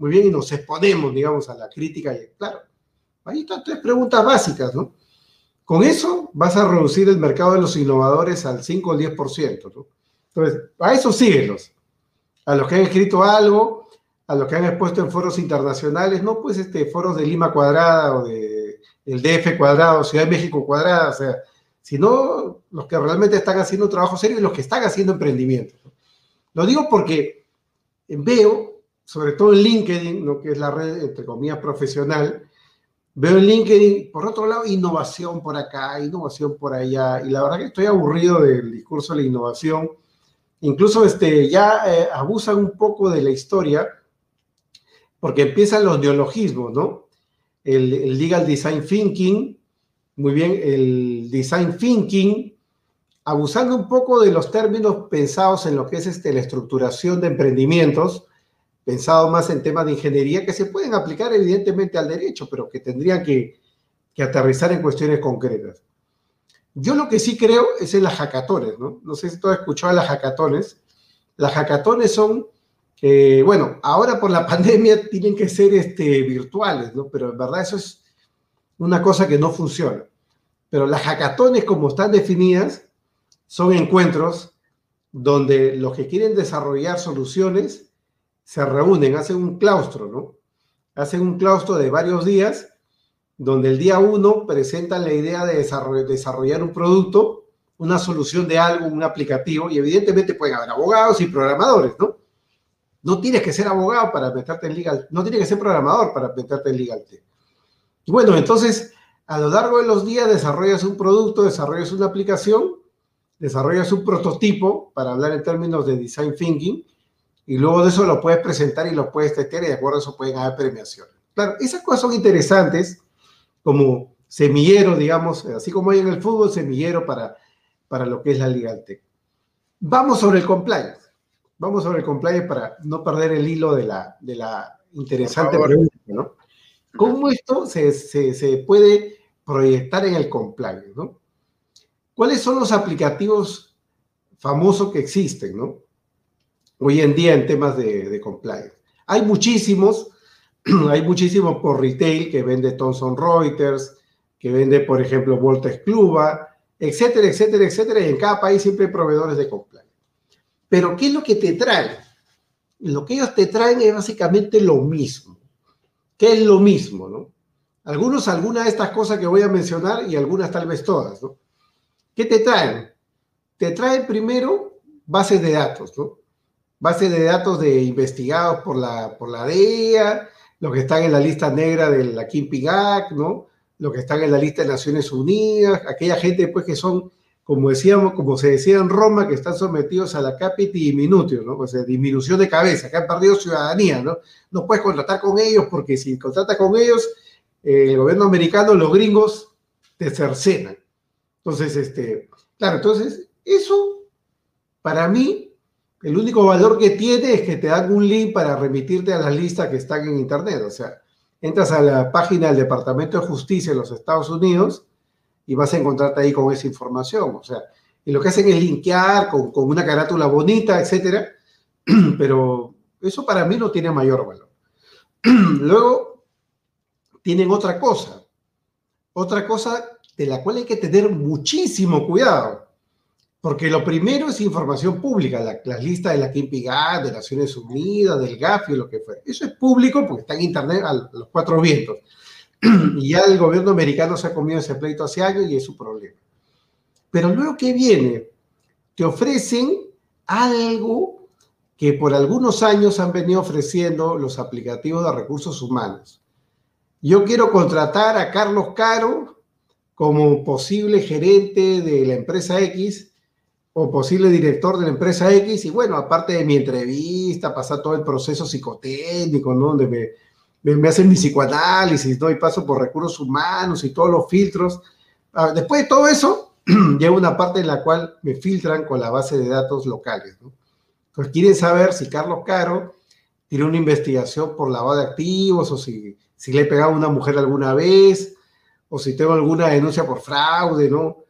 muy bien, y nos exponemos, digamos, a la crítica. Y, claro, ahí están tres preguntas básicas, ¿no? Con eso vas a reducir el mercado de los innovadores al 5 o 10%, ¿no? Entonces, a eso síguelos a los que han escrito algo, a los que han expuesto en foros internacionales, no pues este, foros de Lima cuadrada o de el DF cuadrado, Ciudad de México cuadrada, o sea, sino los que realmente están haciendo un trabajo serio y los que están haciendo emprendimiento. Lo digo porque veo, sobre todo en LinkedIn, ¿no? que es la red, entre comillas, profesional, veo en LinkedIn, por otro lado, innovación por acá, innovación por allá, y la verdad que estoy aburrido del discurso de la innovación Incluso este, ya eh, abusan un poco de la historia porque empiezan los neologismos, ¿no? El, legal design thinking, muy bien, el design thinking, abusando un poco de los términos pensados en lo que es este, la estructuración de emprendimientos, pensado más en temas de ingeniería que se pueden aplicar evidentemente al derecho, pero que tendrían que, que aterrizar en cuestiones concretas. Yo lo que sí creo es en las hackatones, ¿no? No sé si tú has escuchado las hackatones. Las hackatones son, eh, bueno, ahora por la pandemia tienen que ser este, virtuales, ¿no? Pero en verdad eso es una cosa que no funciona. Pero las hackatones, como están definidas, son encuentros donde los que quieren desarrollar soluciones se reúnen, hacen un claustro, ¿no? hacen un claustro de varios días, donde el día uno presentan la idea de desarrollar un producto, una solución de algo, un aplicativo, y evidentemente pueden haber abogados y programadores, ¿no? No tienes que ser abogado para meterte en legal, no tienes que ser programador para meterte en legal Y bueno, entonces, a lo largo de los días desarrollas un producto, desarrollas una aplicación, desarrollas un prototipo, para hablar en términos de design thinking, y luego de eso lo puedes presentar y lo puedes testear y de acuerdo a eso pueden haber premiaciones. Claro, esas cosas son interesantes como semillero, digamos, así como hay en el fútbol, semillero para, para lo que es la Legal Tech. Vamos sobre el compliance. Vamos sobre el compliance para no perder el hilo de la, de la interesante pregunta, ¿no? ¿Cómo esto se, se, se, puede proyectar en el compliance, ¿no? ¿Cuáles son los aplicativos famosos que existen, ¿no? Hoy en día en temas de, compliance. Hay muchísimos, hay muchísimos por retail que vende Thomson Reuters, que vende, por ejemplo, Voltex Cluba, etcétera, etcétera, etcétera, y en cada país siempre hay proveedores de compliance. Pero, ¿qué es lo que te traen? Lo que ellos te traen es básicamente lo mismo. ¿Qué es lo mismo, no? Algunos, algunas de estas cosas que voy a mencionar y algunas tal vez todas, ¿no? ¿Qué te traen? Te traen primero bases de datos, ¿no? Base de datos de investigados por la, por la DEA, los que están en la lista negra de la Kimping Act, ¿no? Los que están en la lista de Naciones Unidas, aquella gente pues que son, como decíamos, como se decía en Roma, que están sometidos a la capiti diminutio, ¿no? O sea, disminución de cabeza, que han perdido ciudadanía, ¿no? No puedes contratar con ellos porque si contratas con ellos, eh, el gobierno americano, los gringos, te cercenan. Entonces, este, claro, entonces, eso para mí el único valor que tiene es que te dan un link para remitirte a las listas que están en Internet. O sea, entras a la página del Departamento de Justicia de los Estados Unidos y vas a encontrarte ahí con esa información. O sea, y lo que hacen es linkear con, con una carátula bonita, etcétera. Pero eso para mí no tiene mayor valor. Luego, tienen otra cosa. Otra cosa de la cual hay que tener muchísimo cuidado. Porque lo primero es información pública, la, las listas de la KIMPIGAD, de Naciones Unidas, del GAFI, lo que fue. Eso es público porque está en Internet a los cuatro vientos. Y ya el gobierno americano se ha comido ese pleito hace años y es su problema. Pero luego, ¿qué viene? Te ofrecen algo que por algunos años han venido ofreciendo los aplicativos de recursos humanos. Yo quiero contratar a Carlos Caro como posible gerente de la empresa X o posible director de la empresa X, y bueno, aparte de mi entrevista, pasar todo el proceso psicotécnico, ¿no? Donde me, me, hacen mi psicoanálisis, ¿no? Y paso por recursos humanos y todos los filtros. Ah, después de todo eso, llega una parte en la cual me filtran con la base de datos locales, ¿no? Entonces quieren saber si Carlos Caro tiene una investigación por lavado de activos o si, si le he pegado a una mujer alguna vez o si tengo alguna denuncia por fraude, ¿no?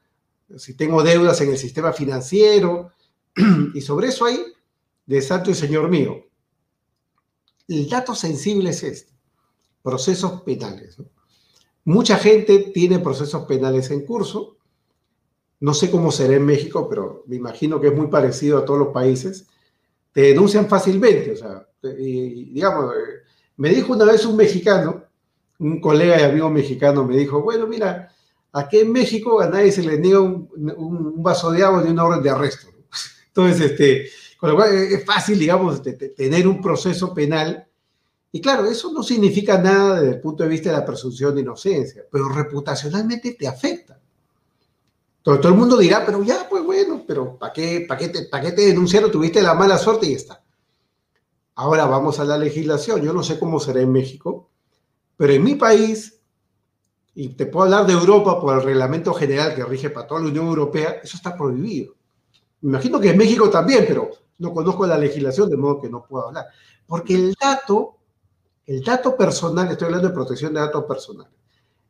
Si tengo deudas en el sistema financiero, y sobre eso hay de santo y señor mío. El dato sensible es este, procesos penales. Mucha gente tiene procesos penales en curso, no sé cómo será en México, pero me imagino que es muy parecido a todos los países, te denuncian fácilmente, o sea, digamos, eh, me dijo una vez un mexicano, un colega y amigo mexicano me dijo, bueno, mira, Aquí en México a nadie se le niega un, vaso de agua ni una orden de arresto. Entonces, este, con lo cual es fácil, digamos, tener un proceso penal. Y claro, eso no significa nada desde el punto de vista de la presunción de inocencia, pero reputacionalmente te afecta. Todo, todo el mundo dirá, pero ya, pues bueno, pero ¿para qué, para qué, te, para qué te denunciaron? Tuviste la mala suerte y ya está. Ahora vamos a la legislación. Yo no sé cómo será en México, pero en mi país y te puedo hablar de Europa por el reglamento general que rige para toda la Unión Europea, eso está prohibido. Me imagino que en México también, pero no conozco la legislación, de modo que no puedo hablar. Porque el dato, el dato personal, estoy hablando de protección de datos personales,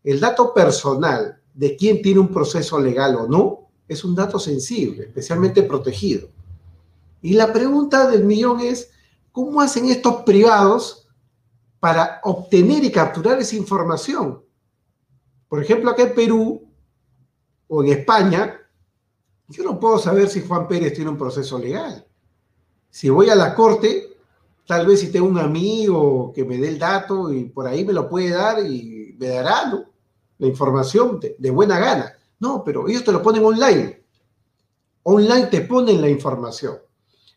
el dato personal de quién tiene un proceso legal o no, es un dato sensible, especialmente protegido. Y la pregunta del millón es, ¿cómo hacen estos privados para obtener y capturar esa información? Por ejemplo, acá en Perú o en España, yo no puedo saber si Juan Pérez tiene un proceso legal. Si voy a la corte, Tal vez si tengo un amigo que me dé el dato y por ahí me lo puede dar y me dará la información de, buena gana. No, pero ellos te lo ponen online. Online te ponen la información.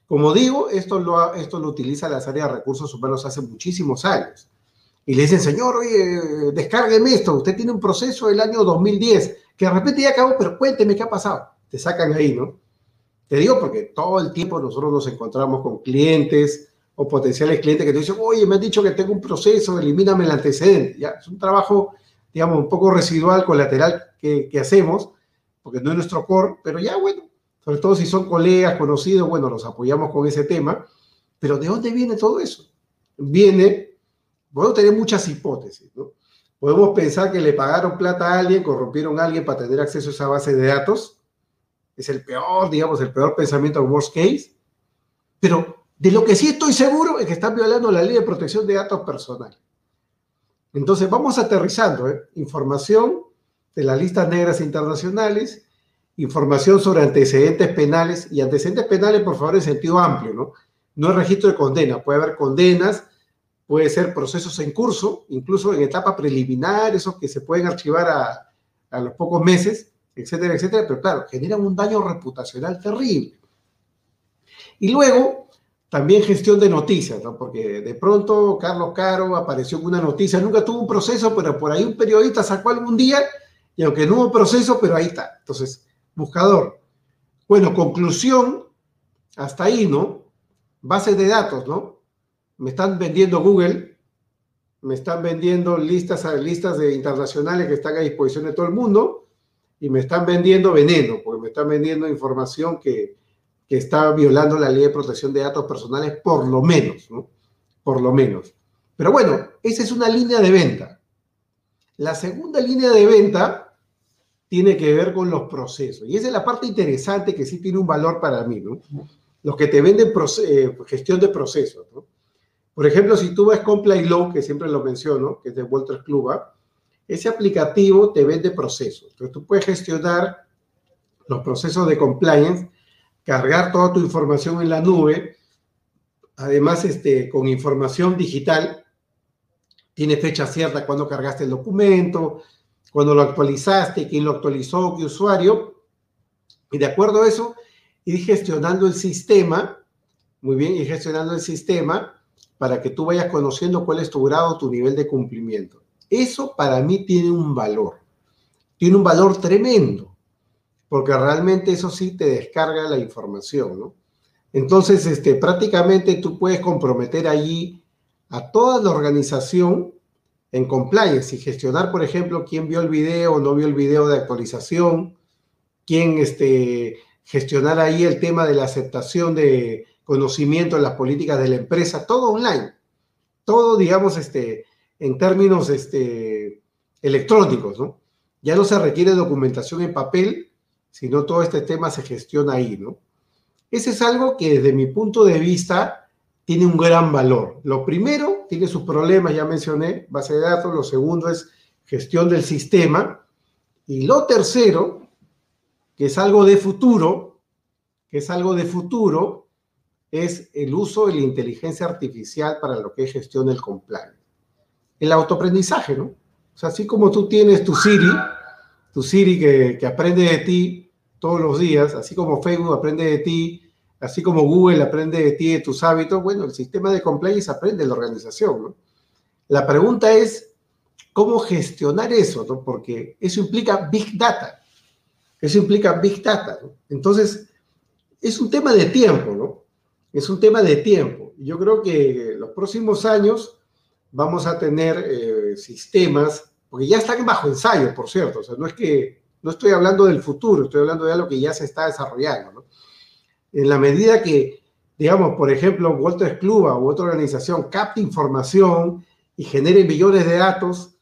Como digo, esto lo, esto lo utiliza las áreas de recursos humanos hace muchísimos años. Y le dicen, señor, oye, descárgueme esto, usted tiene un proceso del año 2010, que de repente ya acabó, pero cuénteme qué ha pasado. Te sacan ahí, ¿no? Te digo porque todo el tiempo nosotros nos encontramos con clientes o potenciales clientes que te dicen, oye, me han dicho que tengo un proceso, elimíname el antecedente. Ya, es un trabajo, digamos, un poco residual, colateral que, que hacemos, porque no es nuestro core, pero ya, bueno, sobre todo si son colegas, conocidos, bueno, los apoyamos con ese tema. Pero ¿de dónde viene todo eso? Viene, podemos tener muchas hipótesis, ¿no? Podemos pensar que le pagaron plata a alguien, corrompieron a alguien para tener acceso a esa base de datos. Es el peor, digamos, el peor pensamiento worst case. Pero de lo que sí estoy seguro es que están violando la ley de protección de datos personales. Entonces, vamos aterrizando, ¿eh? Información de las listas negras internacionales, información sobre antecedentes penales y antecedentes penales, por favor, en sentido amplio, ¿no? No es registro de condena, puede haber condenas, puede ser procesos en curso, incluso en etapa preliminar, esos que se pueden archivar a, a los pocos meses, etcétera, etcétera, pero claro, generan un daño reputacional terrible. Y luego, también gestión de noticias, ¿no? Porque de pronto Carlos Caro apareció con una noticia, nunca tuvo un proceso, pero por ahí un periodista sacó algún día, y aunque no hubo proceso, pero ahí está. Entonces, buscador. Bueno, conclusión, hasta ahí, ¿no? Base de datos, ¿no? Me están vendiendo Google, me están vendiendo listas, listas de internacionales que están a disposición de todo el mundo y me están vendiendo veneno, porque me están vendiendo información que, que está violando la ley de protección de datos personales, por lo menos, ¿no? Por lo menos. Pero bueno, esa es una línea de venta. La segunda línea de venta tiene que ver con los procesos. Y esa es la parte interesante que sí tiene un valor para mí, ¿no? Los que te venden eh, gestión de procesos, ¿no? Por ejemplo, si tú Comply Law, que siempre lo menciono, que es de Walter Kluba, ese aplicativo te vende procesos. Entonces tú puedes gestionar los procesos de compliance, cargar toda tu información en la nube, además este, con información digital, tiene fecha cierta cuando cargaste el documento, cuando lo actualizaste, quién lo actualizó, qué usuario, y de acuerdo a eso, ir gestionando el sistema, muy bien, ir gestionando el sistema para que tú vayas conociendo cuál es tu grado, tu nivel de cumplimiento. Eso para mí tiene un valor, tiene un valor tremendo, porque realmente eso sí te descarga la información, ¿no? Entonces, este, prácticamente tú puedes comprometer allí a toda la organización en compliance y gestionar, por ejemplo, quién vio el video o no vio el video de actualización, quién este, gestionar ahí el tema de la aceptación de conocimiento en las políticas de la empresa, todo online, todo, digamos, este, en términos este, electrónicos, ¿no? Ya no se requiere documentación en papel, sino todo este tema se gestiona ahí, ¿no? Ese es algo que desde mi punto de vista tiene un gran valor. Lo primero, tiene sus problemas, ya mencioné, base de datos. Lo segundo es gestión del sistema. Y lo tercero, que es algo de futuro, que es algo de futuro, es el uso de la inteligencia artificial para lo que es gestión del compliance. El autoaprendizaje, ¿no? O sea, así como tú tienes tu Siri, tu Siri que, aprende de ti todos los días, así como Facebook aprende de ti, así como Google aprende de ti, de tus hábitos, bueno, el sistema de compliance aprende de la organización, ¿no? La pregunta es, ¿cómo gestionar eso? ¿no? Porque eso implica Big Data. Eso implica Big Data. Entonces, es un tema de tiempo, ¿no? Es un tema de tiempo. Yo creo que los próximos años vamos a tener eh, sistemas, porque ya están bajo ensayo, por cierto. O sea, no es que, no estoy hablando del futuro, estoy hablando de algo que ya se está desarrollando, ¿no? en la medida que, digamos, por ejemplo, Walter Cluba u otra organización capte información y genere millones de datos,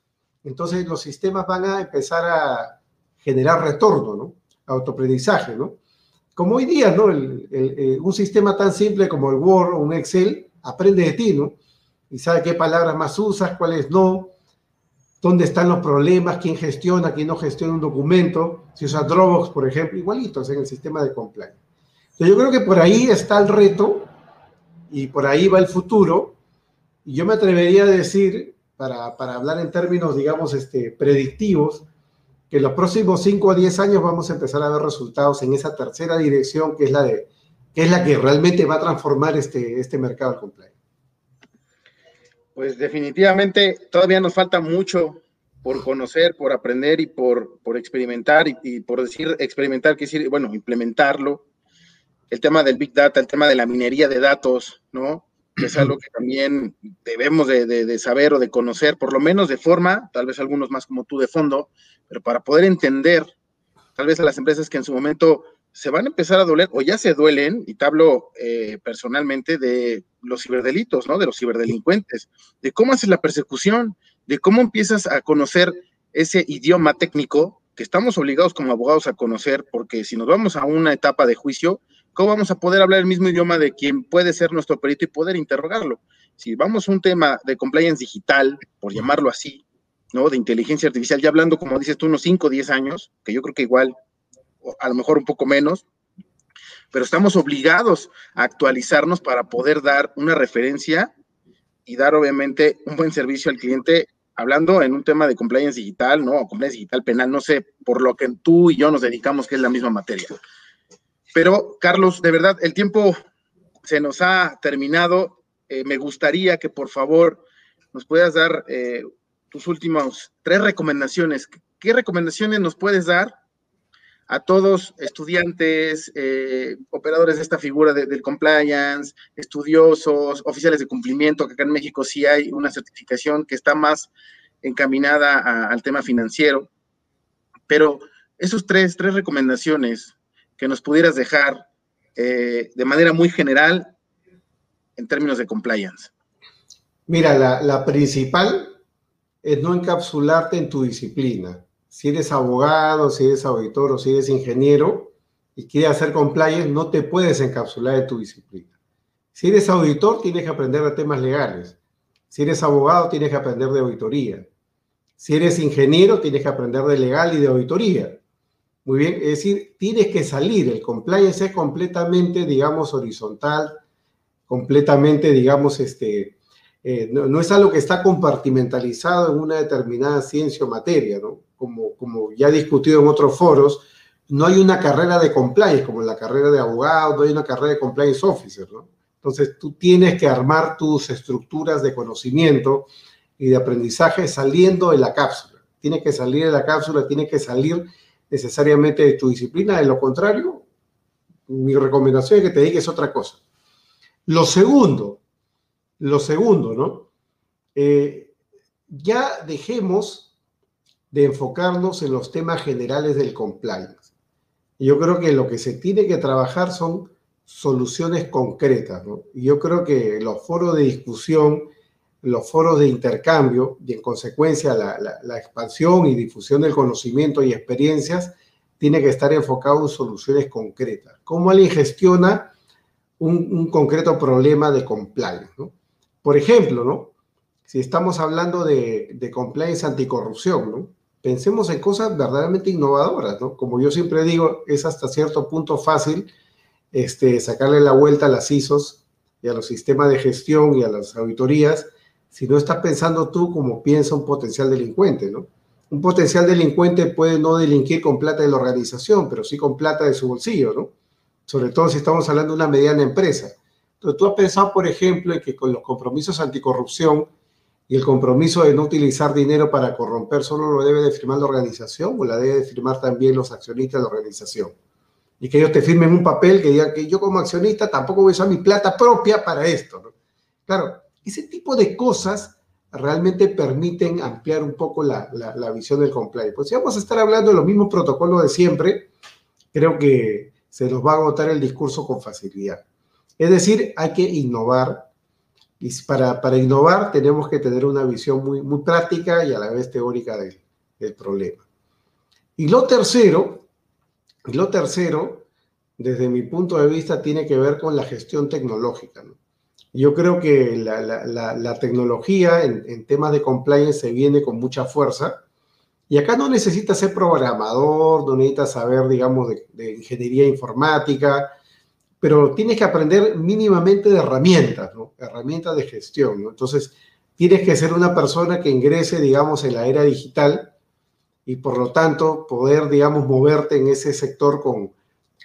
entonces los sistemas van a empezar a generar retorno, ¿no? Autoaprendizaje, ¿no? Como hoy día, ¿no? Eh, un sistema tan simple como el Word o un Excel aprende de ti, ¿no? Y sabe qué palabras más usas, cuáles no, dónde están los problemas, quién gestiona, quién no gestiona un documento, si usa Dropbox, por ejemplo, igualitos en el sistema de compliance yo creo que por ahí está el reto y por ahí va el futuro. Y yo me atrevería a decir, para, para hablar en términos, digamos, este, predictivos, que los próximos 5 a 10 años vamos a empezar a ver resultados en esa tercera dirección, que es la, de, que, es la que realmente va a transformar este, este mercado al completo. Pues definitivamente todavía nos falta mucho por conocer, por aprender y por, por experimentar, y, por decir experimentar, que decir, bueno, implementarlo. El tema del Big Data, el tema de la minería de datos, ¿no? Que es algo que también debemos de, de, saber o de conocer, por lo menos de forma, tal vez algunos más como tú de fondo, pero para poder entender, tal vez a las empresas que en su momento se van a empezar a doler o ya se duelen, y te hablo eh, personalmente de los ciberdelitos, ¿no? De los ciberdelincuentes, de cómo haces la persecución, de cómo empiezas a conocer ese idioma técnico que estamos obligados como abogados a conocer, porque si nos vamos a una etapa de juicio, ¿cómo vamos a poder hablar el mismo idioma de quien puede ser nuestro perito y poder interrogarlo? Si vamos a un tema de compliance digital, por llamarlo así, ¿no? De inteligencia artificial, ya hablando, como dices tú, unos 5 o 10 años, que yo creo que igual a lo mejor un poco menos, pero estamos obligados a actualizarnos para poder dar una referencia y dar obviamente un buen servicio al cliente, hablando en un tema de compliance digital, ¿no? O compliance digital penal, no sé, por lo que tú y yo nos dedicamos, que es la misma materia. Pero, Carlos, de verdad, el tiempo se nos ha terminado. Eh, me gustaría que por favor nos puedas dar eh, tus últimas tres recomendaciones. ¿Qué recomendaciones nos puedes dar a todos estudiantes, eh, operadores de esta figura del compliance, estudiosos, oficiales de cumplimiento, que acá en México sí hay una certificación que está más encaminada al tema financiero. Pero esos tres, tres recomendaciones que nos pudieras dejar eh, de manera muy general en términos de compliance. Mira, la, la principal es no encapsularte en tu disciplina si eres abogado, si eres auditor o si eres ingeniero y quieres hacer compliance, no te puedes encapsular en tu disciplina. Si eres auditor, tienes que aprender de temas legales. Si eres abogado, tienes que aprender de auditoría. Si eres ingeniero, tienes que aprender de legal y de auditoría. Muy bien, es decir, tienes que salir. El compliance es completamente, digamos, horizontal, completamente, digamos, este, eh, no, no, es algo que está compartimentalizado en una determinada ciencia o materia, ¿no? como, ya he discutido en otros foros, no hay una carrera de compliance como la carrera de abogado, no hay una carrera de compliance officer, ¿no? Entonces tú tienes que armar tus estructuras de conocimiento y de aprendizaje saliendo de la cápsula. Tienes que salir de la cápsula, tienes que salir necesariamente de tu disciplina, de lo contrario, mi recomendación es que te dediques a otra cosa. Lo segundo, lo segundo, ¿no? Eh, ya dejemos de enfocarnos en los temas generales del compliance. Yo creo que lo que se tiene que trabajar son soluciones concretas. ¿no? Yo creo que los foros de discusión, los foros de intercambio y en consecuencia la, expansión y difusión del conocimiento y experiencias tiene que estar enfocado en soluciones concretas. ¿Cómo alguien gestiona un, concreto problema de compliance? ¿no? Por ejemplo, ¿no? si estamos hablando de, de compliance anticorrupción, ¿no? pensemos en cosas verdaderamente innovadoras, ¿no? Como yo siempre digo, es hasta cierto punto fácil este, sacarle la vuelta a las ISOs y a los sistemas de gestión y a las auditorías si no estás pensando tú como piensa un potencial delincuente, ¿no? Un potencial delincuente puede no delinquir con plata de la organización, pero sí con plata de su bolsillo, ¿no? Sobre todo si estamos hablando de una mediana empresa. Entonces, tú has pensado, por ejemplo, en que con los compromisos anticorrupción, y el compromiso de no utilizar dinero para corromper solo lo debe de firmar la organización o la debe de firmar también los accionistas de la organización. Y que ellos te firmen un papel que diga que yo como accionista tampoco voy a usar mi plata propia para esto. Claro, ese tipo de cosas realmente permiten ampliar un poco la, la, visión del compliance. Pues si vamos a estar hablando de los mismos protocolos de siempre, creo que se nos va a agotar el discurso con facilidad. Es decir, hay que innovar, y para, para, innovar tenemos que tener una visión muy, muy práctica y a la vez teórica del, problema. Y lo tercero, y lo tercero, desde mi punto de vista, tiene que ver con la gestión tecnológica. ¿no? Yo creo que la, la, la, tecnología en, en, temas de compliance se viene con mucha fuerza. Y acá no necesitas ser programador, no necesitas saber, digamos, de, de ingeniería informática, pero tienes que aprender mínimamente de herramientas, ¿no? Herramientas de gestión, ¿no? Entonces, tienes que ser una persona que ingrese, digamos, en la era digital y por lo tanto poder, digamos, moverte en ese sector con,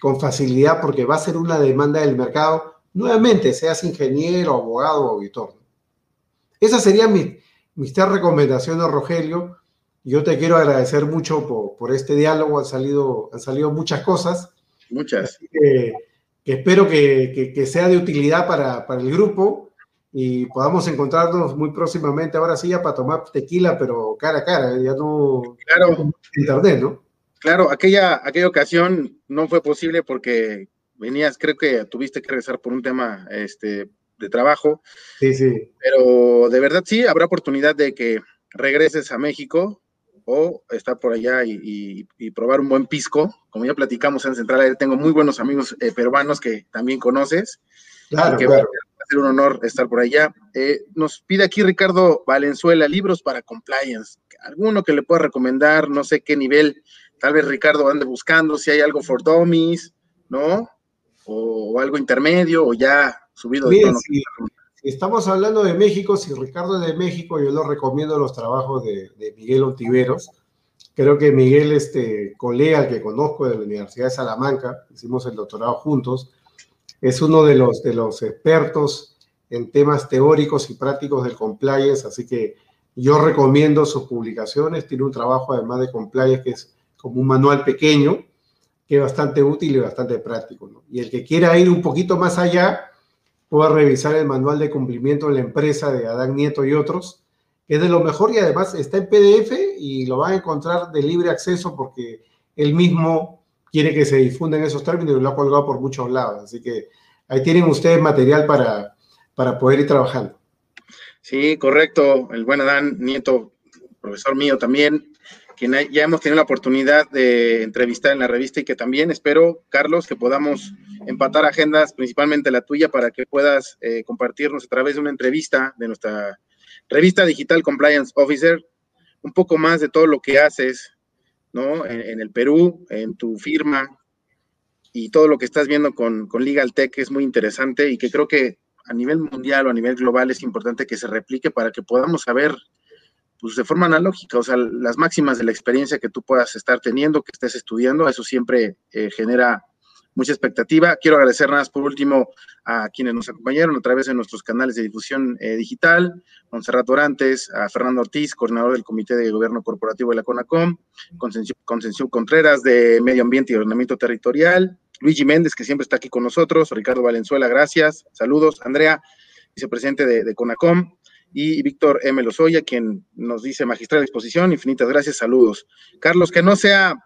con facilidad porque va a ser una demanda del mercado, nuevamente, seas ingeniero, abogado o auditor. Esas serían mis, mis tres recomendaciones, Rogelio. Yo te quiero agradecer mucho por, por este diálogo, han salido, han salido muchas cosas. Muchas. Que, que, espero que, que, sea de utilidad para, para el grupo y podamos encontrarnos muy próximamente, ahora sí, ya para tomar tequila, pero cara a cara, ya no claro. internet, ¿no? Claro, aquella, aquella ocasión no fue posible porque venías, creo que tuviste que regresar por un tema este, de trabajo. Sí, sí. Pero de verdad sí, habrá oportunidad de que regreses a México o estar por allá y, probar un buen pisco. Como ya platicamos en Central tengo muy buenos amigos eh, peruanos que también conoces. Claro, que claro. Va a ser un honor estar por allá. Eh, nos pide aquí Ricardo Valenzuela, libros para compliance. Alguno que le pueda recomendar, no sé qué nivel, tal vez Ricardo ande buscando, si hay algo for dummies, ¿no? O, algo intermedio, o ya subido de tono. Si, estamos hablando de México, si Ricardo es de México, yo lo recomiendo los trabajos de, Miguel Ontiveros. Creo que Miguel, este colega que conozco de la Universidad de Salamanca, hicimos el doctorado juntos, es uno de los, de los expertos en temas teóricos y prácticos del compliance, así que yo recomiendo sus publicaciones. Tiene un trabajo además de compliance que es como un manual pequeño, que es bastante útil y bastante práctico. Y el que quiera ir un poquito más allá, puede revisar el manual de cumplimiento de la empresa de Adán Nieto y otros, es de lo mejor y además está en PDF y lo van a encontrar de libre acceso porque él mismo quiere que se difundan esos términos y lo ha colgado por muchos lados. Así que ahí tienen ustedes material para, para poder ir trabajando. Sí, correcto. El buen Adán Nieto, profesor mío también, quien ya hemos tenido la oportunidad de entrevistar en la revista y que también espero, Carlos, que podamos empatar agendas, principalmente la tuya, para que puedas eh, compartirnos a través de una entrevista de nuestra revista digital Compliance Officer, un poco más de todo lo que haces, ¿no? En, el Perú, en tu firma y todo lo que estás viendo con, con Legal Tech es muy interesante y que creo que a nivel mundial o a nivel global es importante que se replique para que podamos saber pues de forma analógica, o sea, las máximas de la experiencia que tú puedas estar teniendo, que estés estudiando, eso siempre eh, genera mucha expectativa. Quiero agradecer nada más por último a quienes nos acompañaron a través de nuestros canales de difusión eh, digital, Monserrat Dorantes, a Fernando Ortiz, coordinador del Comité de Gobierno Corporativo de la CONACOM, Consensión Contreras de Medio Ambiente y Ordenamiento Territorial, Luigi Méndez, que siempre está aquí con nosotros, Ricardo Valenzuela, gracias, saludos, Andrea, vicepresidente de, de CONACOM, y Víctor M. Lozoya, quien nos dice magistral exposición, infinitas gracias, saludos. Carlos, que no sea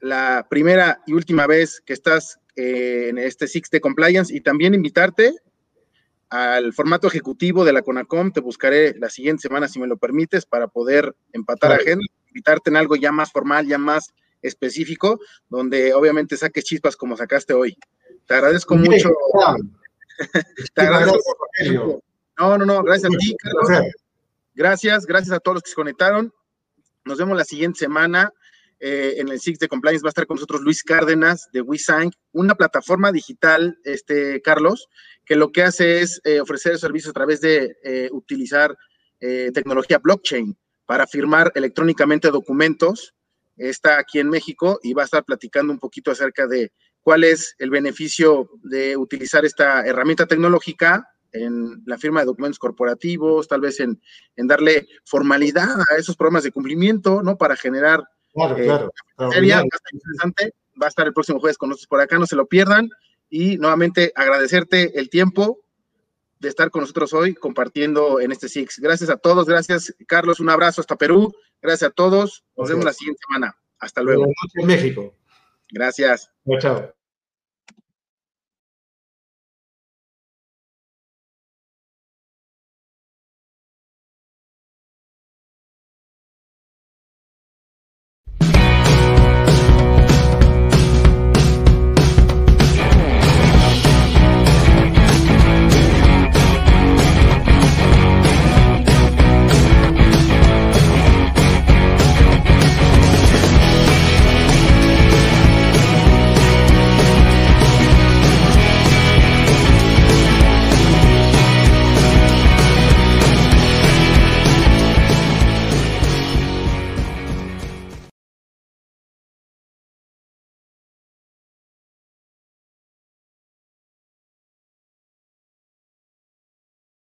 la primera y última vez que estás eh, en este Six de Compliance y también invitarte al formato ejecutivo de la CONACOM, te buscaré la siguiente semana, si me lo permites, para poder empatar agenda, invitarte en algo ya más formal, ya más específico, donde obviamente saques chispas como sacaste hoy. Te agradezco mucho. te agradezco no, no, no, gracias a ti, Carlos. Gracias, gracias a todos los que se conectaron. Nos vemos la siguiente semana. Eh, en el Six de Compliance va a estar con nosotros Luis Cárdenas de WeSign, una plataforma digital, este Carlos, que lo que hace es eh, ofrecer servicios a través de eh, utilizar tecnología blockchain para firmar electrónicamente documentos. Está aquí en México y va a estar platicando un poquito acerca de cuál es el beneficio de utilizar esta herramienta tecnológica en la firma de documentos corporativos, tal vez en, darle formalidad a esos programas de cumplimiento, ¿no? Para generar... Claro, eh, claro. Sería interesante. Va a estar el próximo jueves con nosotros por acá, no se lo pierdan. Y nuevamente agradecerte el tiempo de estar con nosotros hoy compartiendo en este SIX. Gracias a todos, gracias Carlos, un abrazo hasta Perú, gracias a todos, nos vemos la siguiente semana. Hasta luego. en México. Gracias. chao.